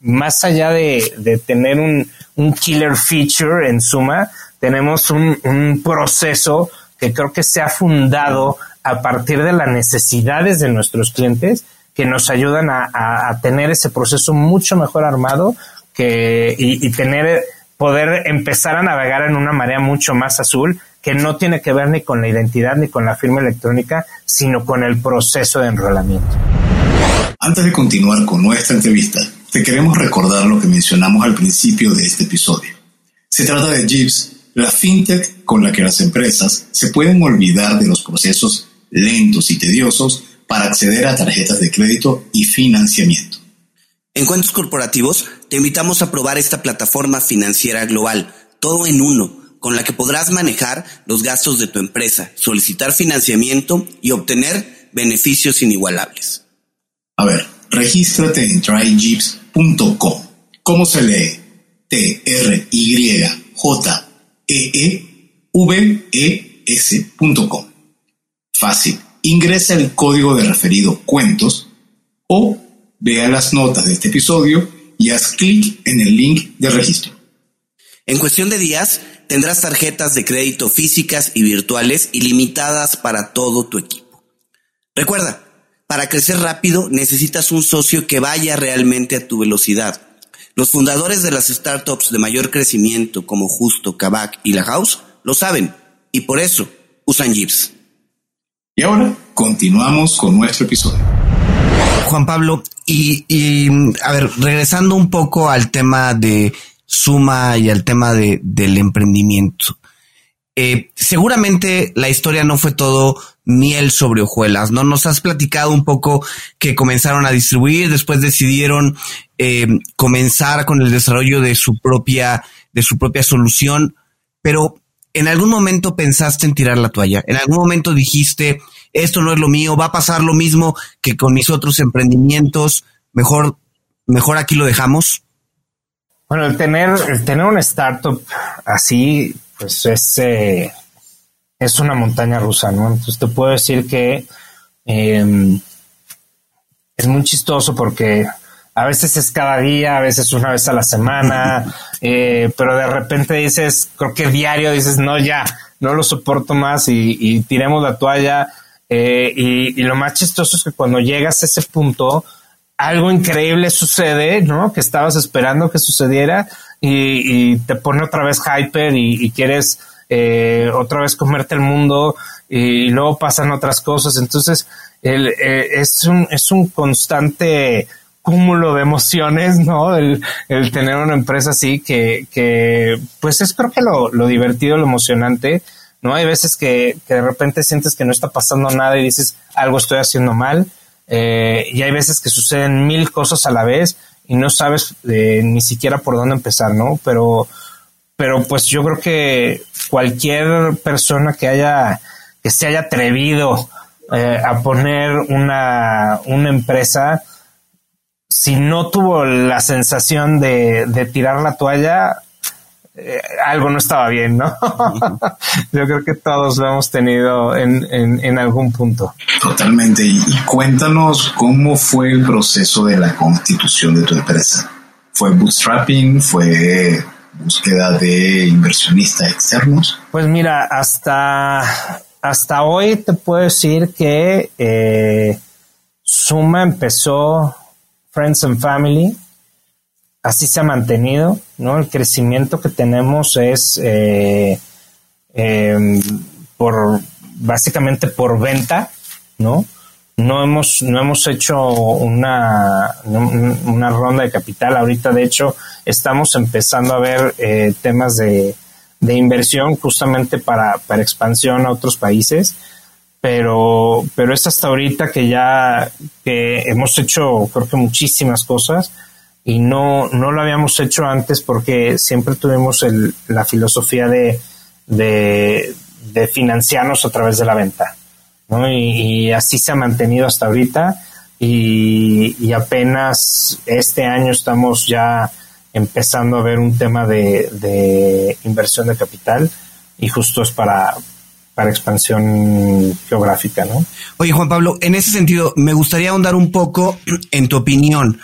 más allá de, de tener un, un, killer feature en suma, tenemos un, un proceso que creo que se ha fundado a partir de las necesidades de nuestros clientes que nos ayudan a, a, tener ese proceso mucho mejor armado que, y, y, tener, poder empezar a navegar en una marea mucho más azul que no tiene que ver ni con la identidad ni con la firma electrónica, sino con el proceso de enrolamiento. Antes de continuar con nuestra entrevista, te queremos recordar lo que mencionamos al principio de este episodio. Se trata de Jeeps, la fintech con la que las empresas se pueden olvidar de los procesos lentos y tediosos para acceder a tarjetas de crédito y financiamiento. En Cuentos Corporativos te invitamos a probar esta plataforma financiera global, todo en uno, con la que podrás manejar los gastos de tu empresa, solicitar financiamiento y obtener beneficios inigualables. A ver, regístrate en tryjeeps.com. ¿Cómo se lee? T-R-Y-J-E-E-V-E-S.com. Fácil ingresa el código de referido cuentos o vea las notas de este episodio y haz clic en el link de registro. En cuestión de días, tendrás tarjetas de crédito físicas y virtuales ilimitadas para todo tu equipo. Recuerda, para crecer rápido necesitas un socio que vaya realmente a tu velocidad. Los fundadores de las startups de mayor crecimiento como Justo, Kavak y La House lo saben y por eso usan Jeeps. Y ahora continuamos con nuestro episodio. Juan Pablo, y, a ver, regresando un poco al tema de Suma y al tema de, del emprendimiento. Eh, seguramente la historia no fue todo miel sobre hojuelas, ¿no? Nos has platicado un poco que comenzaron a distribuir, después decidieron eh, comenzar con el desarrollo de su propia, de su propia solución, pero en algún momento pensaste en tirar la toalla, en algún momento dijiste, esto no es lo mío, va a pasar lo mismo que con mis otros emprendimientos, mejor, mejor aquí lo dejamos. Bueno, el tener, el tener una startup así, pues es, eh, es una montaña rusa, ¿no? Entonces te puedo decir que em, es muy chistoso porque a veces es cada día, a veces una vez a la semana, eh, pero de repente dices, creo que diario dices, no, ya, no lo soporto más y, tiremos la toalla. Eh, y, y, lo más chistoso es que cuando llegas a ese punto, algo increíble sucede, ¿no? Que estabas esperando que sucediera y, te pone otra vez hyper y, quieres eh, otra vez comerte el mundo y, luego pasan otras cosas. Entonces, el, eh, es, un, es un constante cúmulo de emociones, ¿no? El, el tener una empresa así que, que pues es creo que lo, lo divertido, lo emocionante, ¿no? Hay veces que, que de repente sientes que no está pasando nada y dices, algo estoy haciendo mal eh, y hay veces que suceden mil cosas a la vez y no sabes eh, ni siquiera por dónde empezar, ¿no? Pero, pero pues yo creo que cualquier persona que haya, que se haya atrevido eh, a poner una, una empresa, si no tuvo la sensación de, de tirar la toalla, eh, algo no estaba bien, ¿no? Yo creo que todos lo hemos tenido en, en, algún punto. Totalmente. Y, cuéntanos cómo fue el proceso de la constitución de tu empresa. ¿Fue bootstrapping? ¿Fue búsqueda de inversionistas externos? Pues mira, hasta, hasta hoy te puedo decir que eh, Suma empezó Friends and Family así se ha mantenido, ¿no? El crecimiento que tenemos es eh, em, por básicamente por venta, ¿no? No hemos, no hemos hecho una, una ronda de capital. Ahorita, de hecho, estamos empezando a ver eh, temas de, de, inversión justamente para, para expansión a otros países. Pero, pero es hasta ahorita que ya que hemos hecho, creo que muchísimas cosas y no, no lo habíamos hecho antes porque siempre tuvimos el, la filosofía de, de, financiarnos a través de la venta. ¿no? Y, así se ha mantenido hasta ahorita y, apenas este año estamos ya empezando a ver un tema de, de inversión de capital y justo es para, para expansión geográfica, ¿no? Oye, Juan Pablo, en ese sentido, me gustaría ahondar un poco en tu opinión.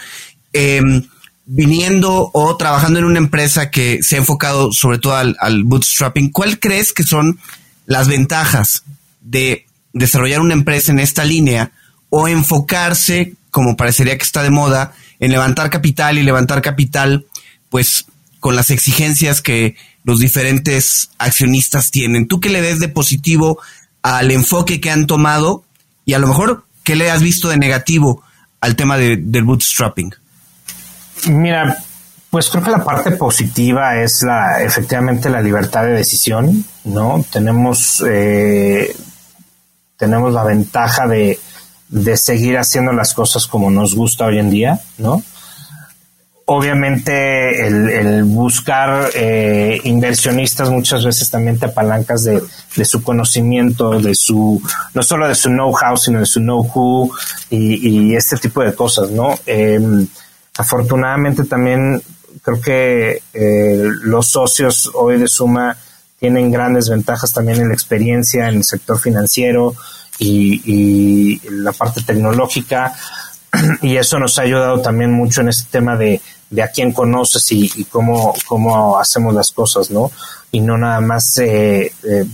Em, viniendo o trabajando en una empresa que se ha enfocado sobre todo al, bootstrapping, ¿cuál crees que son las ventajas de desarrollar una empresa en esta línea o enfocarse, como parecería que está de moda, en levantar capital y levantar capital, pues con las exigencias que los diferentes accionistas tienen? ¿Tú qué le ves de positivo al enfoque que han tomado y a lo mejor qué le has visto de negativo al tema del bootstrapping? Mira, pues creo que la parte positiva es la, efectivamente la libertad de decisión, ¿no? Tenemos, eh, tenemos la ventaja de, de seguir haciendo las cosas como nos gusta hoy en día, ¿no? Obviamente el, buscar eh, inversionistas muchas veces también te apalancas de, de, su conocimiento, de su, no solo de su know-how, sino de su know-who y, y, este tipo de cosas, ¿no? Eh, Afortunadamente también creo que eh, los socios hoy de Suma tienen grandes ventajas también en la experiencia en el sector financiero y, la parte tecnológica y eso nos ha ayudado también mucho en este tema de, de a quién conoces y, cómo, cómo hacemos las cosas, ¿no? Y no nada más eh, eh,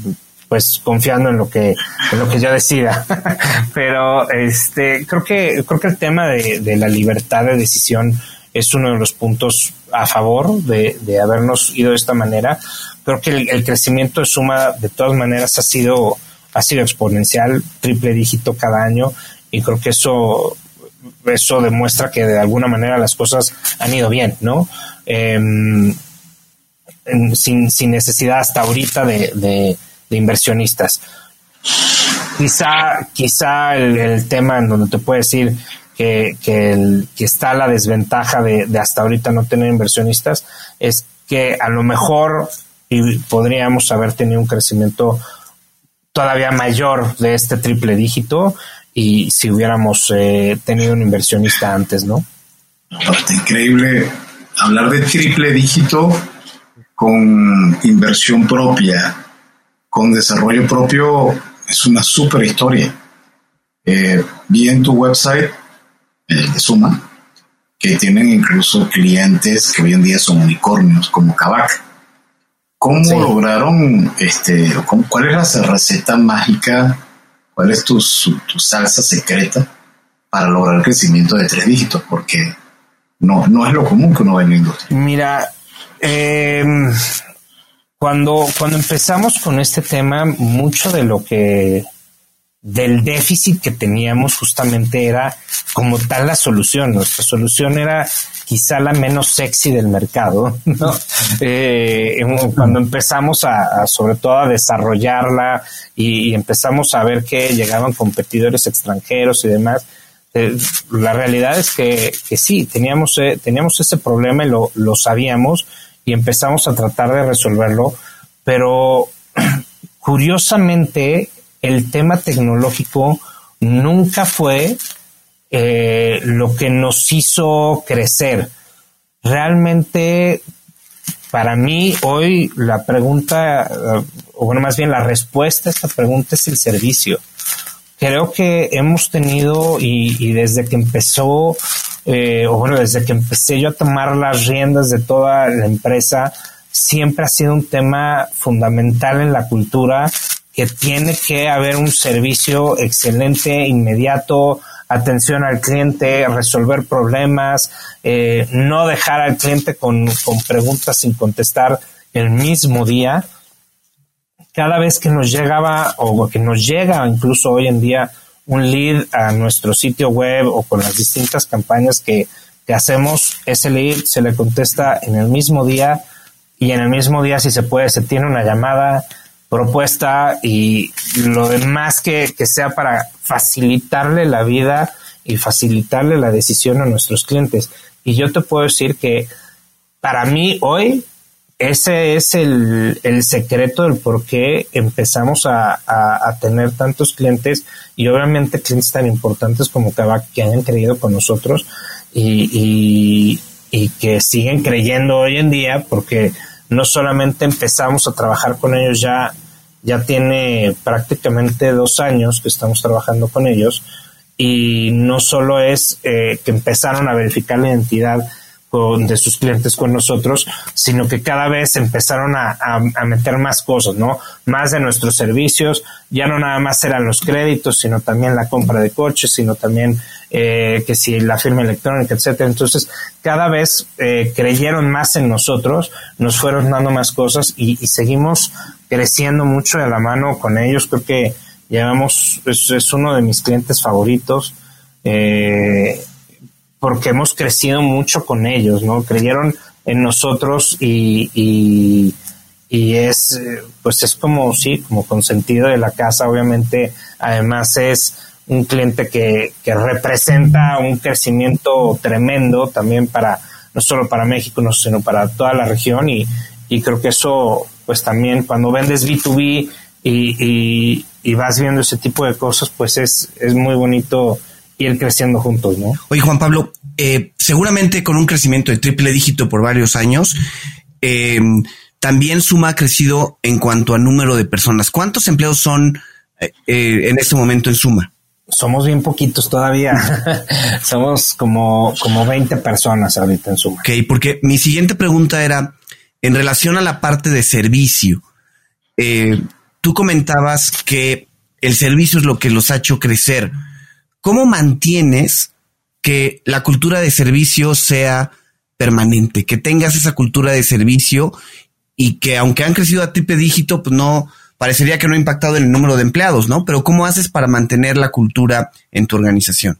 pues confiando en lo que en lo que yo decida pero este creo que creo que el tema de, la libertad de decisión es uno de los puntos a favor de, de habernos ido de esta manera creo que el, crecimiento de suma de todas maneras ha sido ha sido exponencial triple dígito cada año y creo que eso eso demuestra que de alguna manera las cosas han ido bien, ¿no? Em, sin, sin, necesidad hasta ahorita de, inversionistas. Quizá, quizá el, tema en donde te puedo decir que, que, está la desventaja de, de, hasta ahorita no tener inversionistas es que a lo mejor y podríamos haber tenido un crecimiento todavía mayor de este triple dígito y si hubiéramos eh, tenido un inversionista antes, ¿no? Aparte, increíble hablar de triple dígito con inversión propia, con desarrollo propio, es una super historia. Eh, vi en tu website, el de Suma, que tienen incluso clientes que hoy en día son unicornios, como Kavak. ¿Cómo lograron, este, cuál es la receta mágica, cuál es tu, tu, salsa secreta para lograr el crecimiento de tres dígitos? Porque no, no es lo común que uno ve en la industria. Mira, em, cuando, cuando empezamos con este tema, mucho de lo que del déficit que teníamos justamente era como tal la solución. Nuestra solución era quizá la menos sexy del mercado, ¿no? Eh, cuando empezamos a, sobre todo a desarrollarla y, empezamos a ver que llegaban competidores extranjeros y demás, eh, la realidad es que, que sí, teníamos, eh, teníamos ese problema y lo, lo sabíamos y empezamos a tratar de resolverlo, pero curiosamente el tema tecnológico nunca fue eh, lo que nos hizo crecer. Realmente, para mí, hoy la pregunta, o bueno, más bien la respuesta a esta pregunta es el servicio. Creo que hemos tenido, y, desde que empezó, eh, o bueno, desde que empecé yo a tomar las riendas de toda la empresa, siempre ha sido un tema fundamental en la cultura que tiene que haber un servicio excelente, inmediato, atención al cliente, resolver problemas, eh, no dejar al cliente con, con preguntas sin contestar el mismo día. Cada vez que nos llegaba o que nos llega incluso hoy en día un lead a nuestro sitio web o con las distintas campañas que, que hacemos, ese lead se le contesta en el mismo día y en el mismo día, si se puede, se tiene una llamada, propuesta y lo demás que, sea para facilitarle la vida y facilitarle la decisión a nuestros clientes. Y yo te puedo decir que para mí hoy ese es el, secreto del por qué empezamos a, tener tantos clientes y obviamente clientes tan importantes como Kavak que hayan creído con nosotros y, y que siguen creyendo hoy en día porque no solamente empezamos a trabajar con ellos ya, ya tiene prácticamente dos años que estamos trabajando con ellos y no solo es eh, que empezaron a verificar la identidad de sus clientes con nosotros, sino que cada vez empezaron a, meter más cosas, ¿no? Más de nuestros servicios, ya no nada más eran los créditos, sino también la compra de coches, sino también eh, que si la firma electrónica, etcétera. Entonces, cada vez eh, creyeron más en nosotros, nos fueron dando más cosas y, seguimos creciendo mucho de la mano con ellos. Creo que llevamos, es, es uno de mis clientes favoritos. Eh, porque hemos crecido mucho con ellos, ¿no? Creyeron en nosotros y, y, es, pues es como, sí, como consentido de la casa, obviamente, además es un cliente que, que representa un crecimiento tremendo también para, no solo para México, no, sino para toda la región y, y creo que eso, pues también cuando vendes B2B y, y, y vas viendo ese tipo de cosas, pues es, es muy bonito ir creciendo juntos, ¿no? Oye, Juan Pablo, eh, seguramente con un crecimiento de triple dígito por varios años, eh, también Suma ha crecido en cuanto a número de personas. ¿Cuántos empleos son eh, en este momento en Suma? Somos bien poquitos todavía. Somos como, como 20 personas ahorita en Suma. Ok, porque mi siguiente pregunta era en relación a la parte de servicio. tú comentabas que el servicio es lo que los ha hecho crecer. ¿Cómo mantienes que la cultura de servicio sea permanente, que tengas esa cultura de servicio y que aunque han crecido a triple dígito, pues no, parecería que no ha impactado en el número de empleados, ¿no? Pero ¿cómo haces para mantener la cultura en tu organización?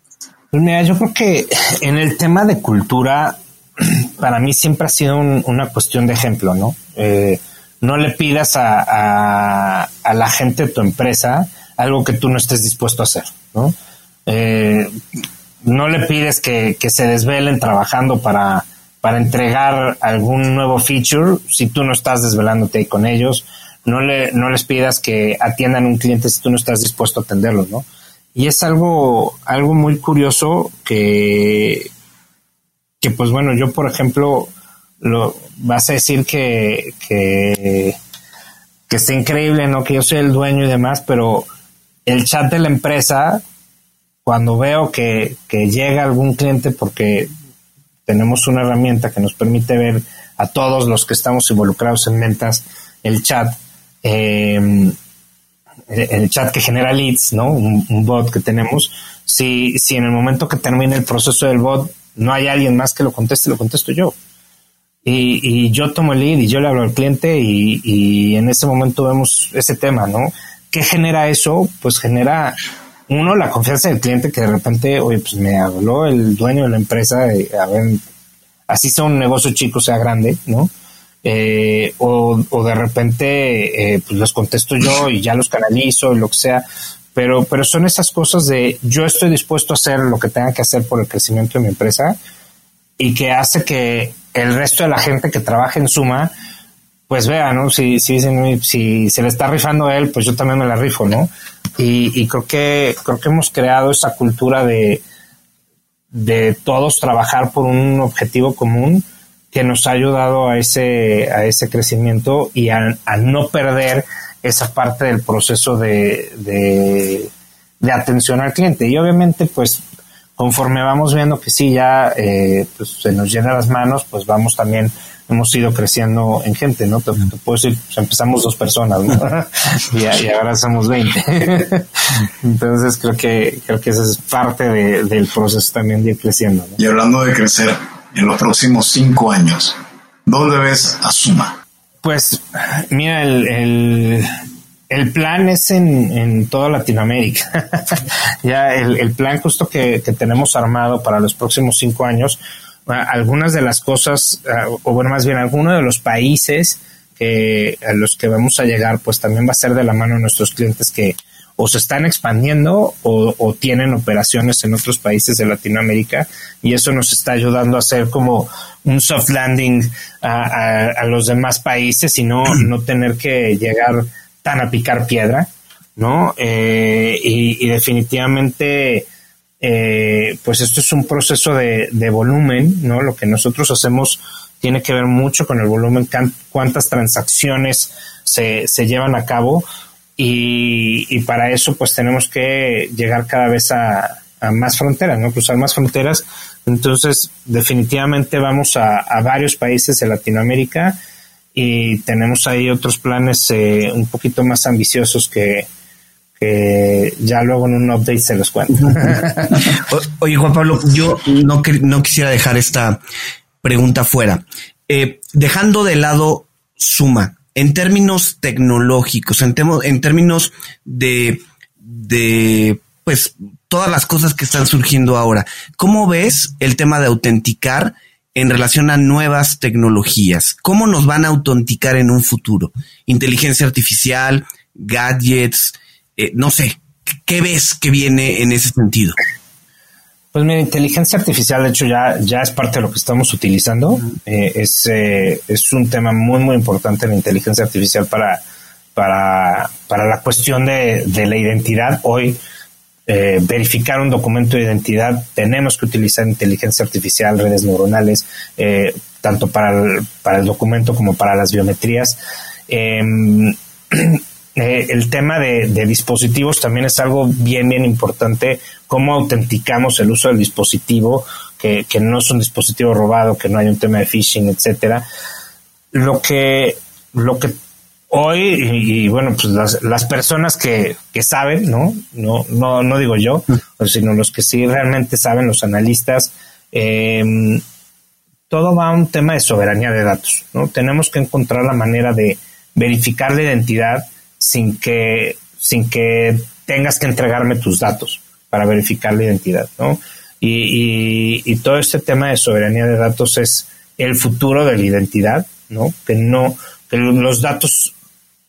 Pues mira, yo creo que en el tema de cultura, para mí siempre ha sido una cuestión de ejemplo, ¿no? Eh, no le pidas a, a, la gente de tu empresa algo que tú no estés dispuesto a hacer, ¿no? Eh, no le pides que, que, se desvelen trabajando para, para entregar algún nuevo feature si tú no estás desvelándote con ellos. No, le, no les pidas que atiendan un cliente si tú no estás dispuesto a atenderlo, ¿no? Y es algo, algo muy curioso que, que pues bueno, yo por ejemplo, lo vas a decir que, que, que está increíble, ¿no? Que yo soy el dueño y demás, pero el chat de la empresa, cuando veo que, que llega algún cliente porque tenemos una herramienta que nos permite ver a todos los que estamos involucrados en ventas el chat, eh, el chat que genera leads, ¿no? Un, bot que tenemos. Si, si en el momento que termine el proceso del bot no hay alguien más que lo conteste, lo contesto yo. Y, y yo tomo el lead y yo le hablo al cliente y, y en ese momento vemos ese tema, ¿no? ¿Qué genera eso? Pues genera uno, la confianza del cliente que de repente, oye, pues me habló el dueño de la empresa, a ver, así sea un negocio chico, sea grande, ¿no? Eh, o, de repente eh, pues los contesto yo y ya los canalizo y lo que sea, pero, pero son esas cosas de yo estoy dispuesto a hacer lo que tenga que hacer por el crecimiento de mi empresa y que hace que el resto de la gente que trabaja en Suma pues vea, ¿no? Si, si dicen, si se le está rifando a él, pues yo también me la rifo, ¿no? Y, y creo que, creo que hemos creado esa cultura de, de todos trabajar por un objetivo común que nos ha ayudado a ese, a ese crecimiento y a, no perder esa parte del proceso de, de, atención al cliente. Y obviamente, pues, conforme vamos viendo que sí, ya eh, pues, se nos llena las manos, pues vamos también, hemos ido creciendo en gente, ¿no? Te, puedo decir, pues, empezamos dos personas, ¿no? y, ahora somos 20. Entonces creo que, creo que esa es parte del proceso también de ir creciendo. Y hablando de crecer, en los próximos cinco años? ¿Dónde ves a Suma? Pues mira, el, el, plan es en, en toda Latinoamérica. ya el, plan justo que, tenemos armado para los próximos cinco años, algunas de las cosas, o bueno, más bien algunos de los países que a los que vamos a llegar, pues también va a ser de la mano de nuestros clientes que o se están expandiendo o, tienen operaciones en otros países de Latinoamérica y eso nos está ayudando a hacer como un soft landing a, los demás países y no, no tener que llegar tan a picar piedra, ¿no? Eh, y, definitivamente, eh, pues esto es un proceso de, de volumen, ¿no? Lo que nosotros hacemos tiene que ver mucho con el volumen, cuántas transacciones se, se llevan a cabo y, para eso pues tenemos que llegar cada vez a, más fronteras, ¿no? Cruzar más fronteras. Entonces, definitivamente vamos a, varios países de Latinoamérica y tenemos ahí otros planes eh, un poquito más ambiciosos que, ya luego en un update se los cuento. Oye, Juan Pablo, yo no, no quisiera dejar esta pregunta fuera. Eh, dejando de lado Suma, en términos tecnológicos, en, en términos de, de, pues, todas las cosas que están surgiendo ahora, ¿cómo ves el tema de autenticar en relación a nuevas tecnologías? ¿Cómo nos van a autenticar en un futuro? Inteligencia artificial, gadgets, eh, no sé, ¿qué ves que viene en ese sentido? Pues mira, inteligencia artificial, de hecho, ya, ya es parte de lo que estamos utilizando. Eh, es, eh, es un tema muy, muy importante la inteligencia artificial para, para, para la cuestión de, de la identidad. Hoy, eh, verificar un documento de identidad, tenemos que utilizar inteligencia artificial, redes neuronales, tanto para el, documento como para las biometrías. Em, Eh, el tema de, dispositivos también es algo bien, bien importante. Cómo autenticamos el uso del dispositivo, que, no es un dispositivo robado, que no hay un tema de phishing, etcétera. Lo que, lo que hoy, y, bueno, pues las, personas que, saben, ¿no? No, no, no digo yo, sino los que sí realmente saben, los analistas, em, todo va a un tema de soberanía de datos, ¿no? Tenemos que encontrar la manera de verificar la identidad sin que, sin que tengas que entregarme tus datos para verificar la identidad, ¿no? Y, y, todo este tema de soberanía de datos es el futuro de la identidad, ¿no? Que no, que los datos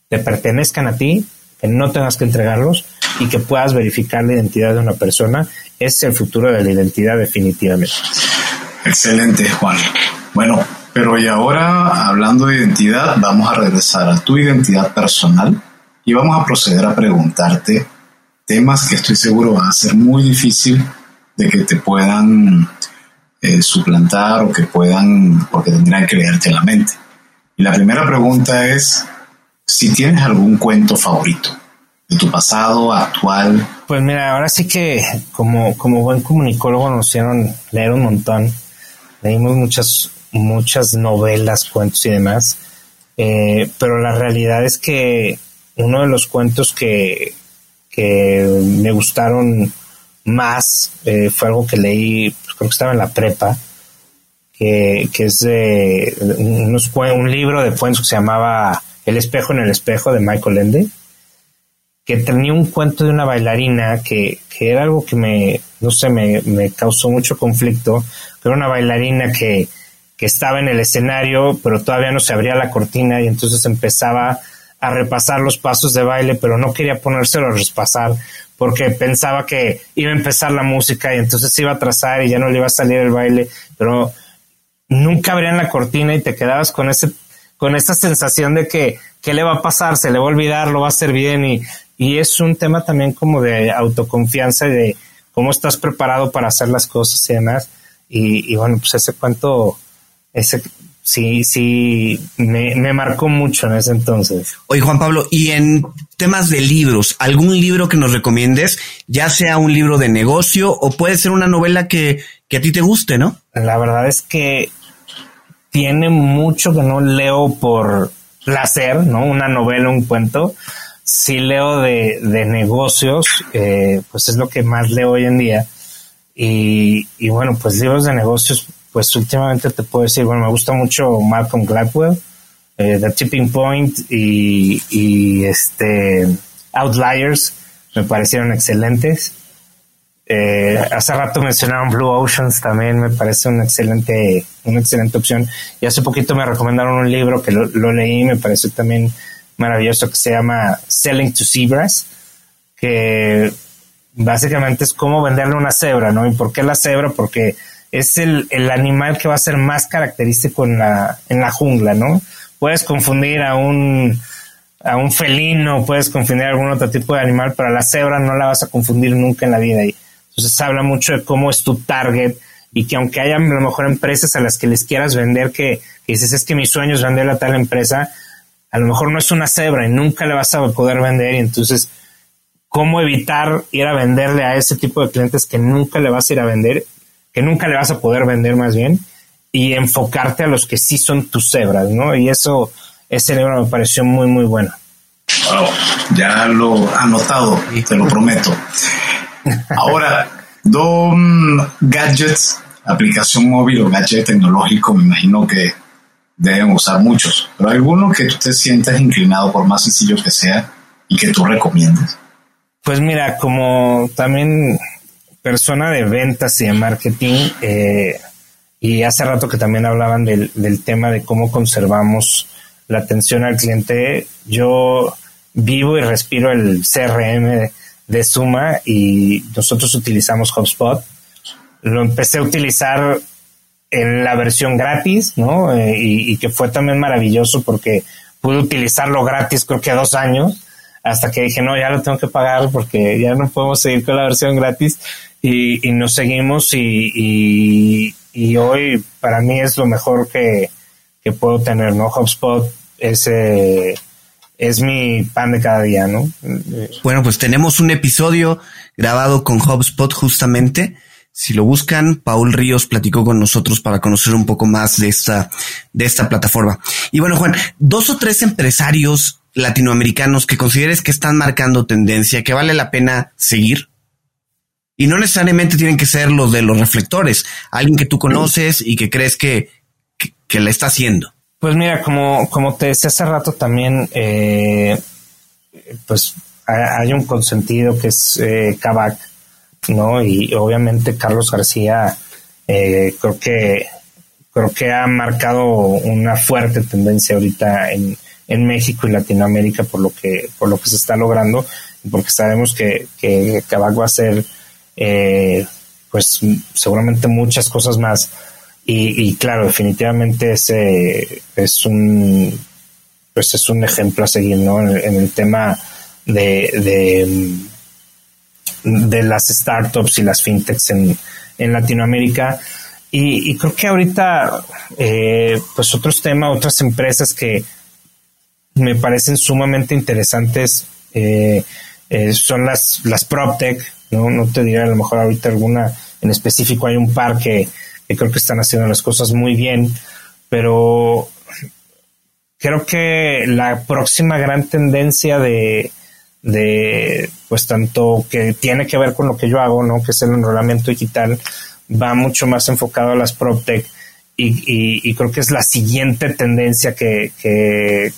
te pertenezcan a ti, que no tengas que entregarlos y que puedas verificar la identidad de una persona, es el futuro de la identidad definitivamente. Excelente, Juan. Bueno, pero y ahora, hablando de identidad, vamos a regresar a tu identidad personal y vamos a proceder a preguntarte temas que estoy seguro van a ser muy difícil de que te puedan eh, suplantar o que puedan, porque tendrán que leerte la mente. Y la primera pregunta es si tienes algún cuento favorito de tu pasado, actual. Pues mira, ahora sí que como, como buen comunicólogo nos hicieron leer un montón. Leímos muchas, muchas novelas, cuentos y demás. Eh, pero la realidad es que uno de los cuentos que, que me gustaron más eh, fue algo que leí, pues, creo que estaba en la prepa, que, que es de unos, un libro de cuentos que se llamaba El espejo en el espejo de Michael Ende, que tenía un cuento de una bailarina que, que era algo que me, no sé, me, me causó mucho conflicto, que era una bailarina que, que estaba en el escenario, pero todavía no se abría la cortina y entonces empezaba a repasar los pasos de baile, pero no quería ponérselo a repasar porque pensaba que iba a empezar la música y entonces iba a trazar y ya no le iba a salir el baile, pero nunca abrían la cortina y te quedabas con ese con esa sensación de que qué le va a pasar, se le va a olvidar, lo va a hacer bien y, y es un tema también como de autoconfianza y de cómo estás preparado para hacer las cosas y demás. Y, y bueno, pues ese cuento, ese sí, sí, me, me, marcó mucho en ese entonces. Oye, Juan Pablo, y en temas de libros, ¿algún libro que nos recomiendes? Ya sea un libro de negocio o puede ser una novela que, que a ti te guste, ¿no? La verdad es que tiene mucho que no leo por placer, ¿no? Una novela, un cuento. Sí leo de, de negocios, eh, pues es lo que más leo hoy en día. Y, y bueno, pues libros de negocios pues últimamente te puedo decir, bueno, me gusta mucho Malcolm Gladwell, eh, The Tipping Point y, este Outliers, me parecieron excelentes. Eh, hace rato mencionaron Blue Oceans también, me parece una excelente, una excelente opción. Y hace poquito me recomendaron un libro que lo, lo leí me pareció también maravilloso que se llama Selling to Zebras, que básicamente es cómo venderle una cebra, ¿no? ¿Y por qué la cebra? Porque es el, el, animal que va a ser más característico en la, en la jungla, ¿no? Puedes confundir a un, a un felino, puedes confundir a algún otro tipo de animal, pero a la cebra no la vas a confundir nunca en la vida. Y entonces habla mucho de cómo es tu target y que aunque haya a lo mejor empresas a las que les quieras vender que, dices es que mi sueño es vender a tal empresa, a lo mejor no es una cebra y nunca le vas a poder vender y entonces cómo evitar ir a venderle a ese tipo de clientes que nunca le vas a ir a vender que nunca le vas a poder vender más bien y enfocarte a los que sí son tus cebras, ¿no? Y eso, ese libro me pareció muy, muy bueno. Wow, ya lo anotado, te lo prometo. Ahora, Dom Gadgets, aplicación móvil o gadget tecnológico, me imagino que deben usar muchos, pero alguno que tú te sientas inclinado, por más sencillo que sea, y que tú recomiendes. Pues mira, como también persona de ventas y de marketing, eh, y hace rato que también hablaban del, tema de cómo conservamos la atención al cliente, yo vivo y respiro el CRM de, Suma y nosotros utilizamos HubSpot. Lo empecé a utilizar en la versión gratis, ¿no? Eh, y, y, que fue también maravilloso porque pude utilizarlo gratis creo que dos años, hasta que dije, no, ya lo tengo que pagar porque ya no podemos seguir con la versión gratis y, nos seguimos y, y, hoy para mí es lo mejor que, que puedo tener, ¿no? HubSpot es, es mi pan de cada día, ¿no? Bueno, pues tenemos un episodio grabado con HubSpot justamente. Si lo buscan, Paul Ríos platicó con nosotros para conocer un poco más de esta, de esta plataforma. Y bueno, Juan, dos o tres empresarios latinoamericanos que consideres que están marcando tendencia, que vale la pena seguir. Y no necesariamente tienen que ser los de los reflectores, alguien que tú conoces y que crees que, que, la está haciendo. Pues mira, como, como te decía hace rato también, eh, pues hay un consentido que es eh, Kavak, ¿no? Y obviamente Carlos García eh, creo que creo que ha marcado una fuerte tendencia ahorita en, en México y Latinoamérica por lo que por lo que se está logrando porque sabemos que, que va a ser eh, pues seguramente muchas cosas más y, claro definitivamente ese es un pues es un ejemplo a seguir ¿no? en, el tema de, de, de las startups y las fintechs en, en Latinoamérica y, creo que ahorita, eh, pues otros temas, otras empresas que me parecen sumamente interesantes eh, eh, son las, las PropTech, ¿no? No te diré a lo mejor ahorita alguna en específico, hay un par que, creo que están haciendo las cosas muy bien, pero creo que la próxima gran tendencia de, de, pues tanto que tiene que ver con lo que yo hago, ¿no? Que es el enrolamiento digital, va mucho más enfocado a las PropTech y, y, creo que es la siguiente tendencia que, que,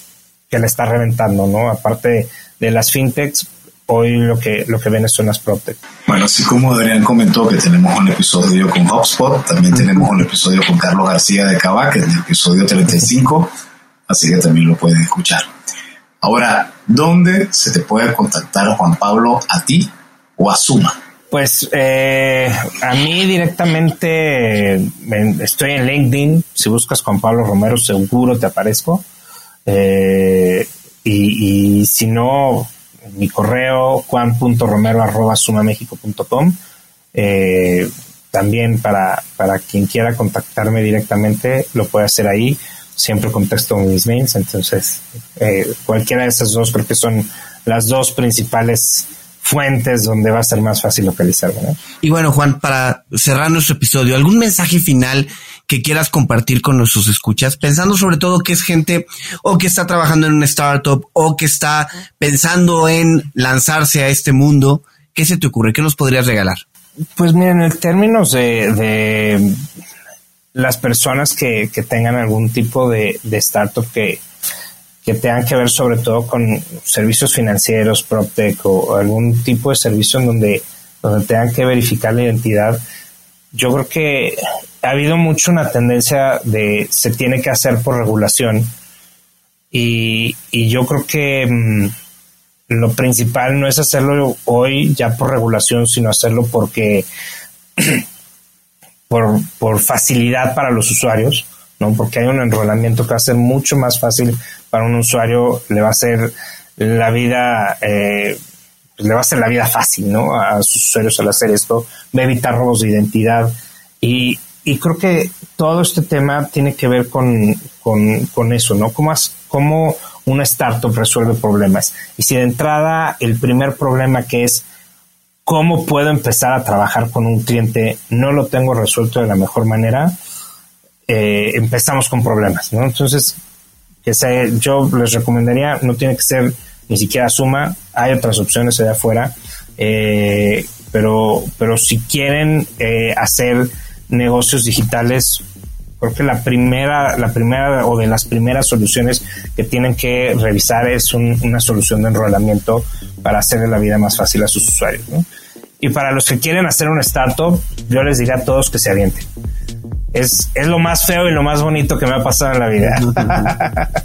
que le está reventando, ¿no? Aparte de las fintechs, hoy lo que, lo que ven son las PropTech. Bueno, así como Adrián comentó que tenemos un episodio con HubSpot, también tenemos un episodio con Carlos García de Kavak, el episodio 35, así que también lo pueden escuchar. Ahora, ¿dónde se te puede contactar Juan Pablo a ti o a Suma? Pues eh, a mí directamente estoy en LinkedIn. Si buscas Juan Pablo Romero, seguro te aparezco. Eh, y, si no, mi correo juan.romero.sumamexico.com. Eh, también para, para quien quiera contactarme directamente, lo puede hacer ahí. Siempre contesto mis mails. Entonces, eh, cualquiera de esas dos creo que son las dos principales fuentes donde va a ser más fácil localizarlo. ¿no? Y bueno, Juan, para cerrar nuestro episodio, ¿algún mensaje final que quieras compartir con nuestros escuchas? Pensando sobre todo que es gente o que está trabajando en una startup o que está pensando en lanzarse a este mundo. ¿Qué se te ocurre? ¿Qué nos podrías regalar? Pues miren, en términos de, las personas que, tengan algún tipo de startup que, que tengan que ver sobre todo con servicios financieros, PropTech o algún tipo de servicio en donde, donde tengan que verificar la identidad, yo creo que ha habido mucho una tendencia de se tiene que hacer por regulación y, yo creo que mm, lo principal no es hacerlo hoy ya por regulación, sino hacerlo porque por, por facilidad para los usuarios, ¿no? Porque hay un enrolamiento que va a ser mucho más fácil para un usuario le va a ser la vida, eh, pues le va a ser la vida fácil, ¿no? A sus usuarios al hacer esto, va a evitar robos de identidad y, y creo que todo este tema tiene que ver con, con, con eso, ¿no? ¿Cómo, ¿Cómo una startup resuelve problemas? Y si de entrada el primer problema que es cómo puedo empezar a trabajar con un cliente no lo tengo resuelto de la mejor manera, eh, empezamos con problemas, ¿no? Entonces, que yo les recomendaría, no tiene que ser ni siquiera suma, hay otras opciones allá afuera, eh, pero, pero si quieren eh, hacer negocios digitales, creo que la primera, la primera o de las primeras soluciones que tienen que revisar es una solución de enrolamiento para hacerle la vida más fácil a sus usuarios. Y para los que quieren hacer una startup, yo les diría a todos que se avienten es, es lo más feo y lo más bonito que me ha pasado en la vida.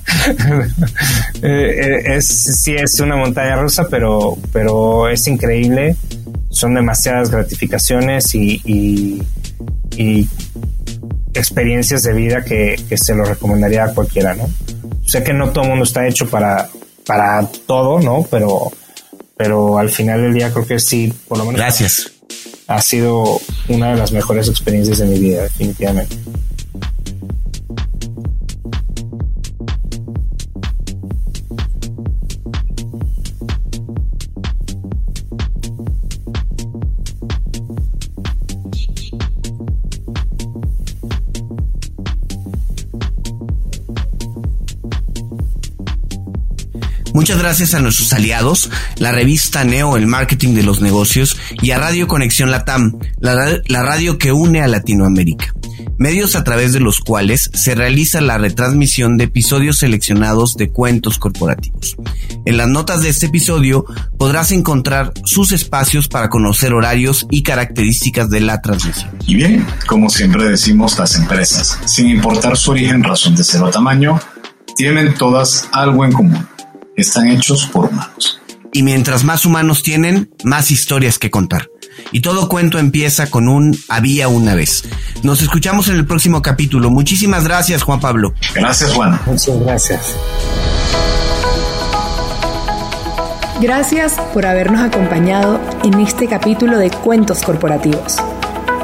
Eh, es, sí, es una montaña rusa, pero, pero es increíble. Son demasiadas gratificaciones y, y, experiencias de vida que, que, se lo recomendaría a cualquiera, ¿no? Sé que no todo el mundo está hecho para, para todo, ¿no? Pero, pero al final del día creo que sí, por lo menos. Gracias ha sido una de las mejores experiencias de mi vida, definitivamente. Muchas gracias a nuestros aliados, la revista Neo, el marketing de los negocios, y a Radio Conexión Latam, la, radio que une a Latinoamérica. medios a través de los cuales se realiza la retransmisión de episodios seleccionados de cuentos corporativos. En las notas de este episodio podrás encontrar sus espacios para conocer horarios y características de la transmisión. Y bien, como siempre decimos, las empresas, sin importar su origen, razón de ser o tamaño, tienen todas algo en común. Están hechos por humanos. Y mientras más humanos tienen, más historias que contar. Y todo cuento empieza con un había una vez. Nos escuchamos en el próximo capítulo. Muchísimas gracias, Juan Pablo. Gracias, Juan. Muchas gracias. Gracias por habernos acompañado en este capítulo de Cuentos Corporativos.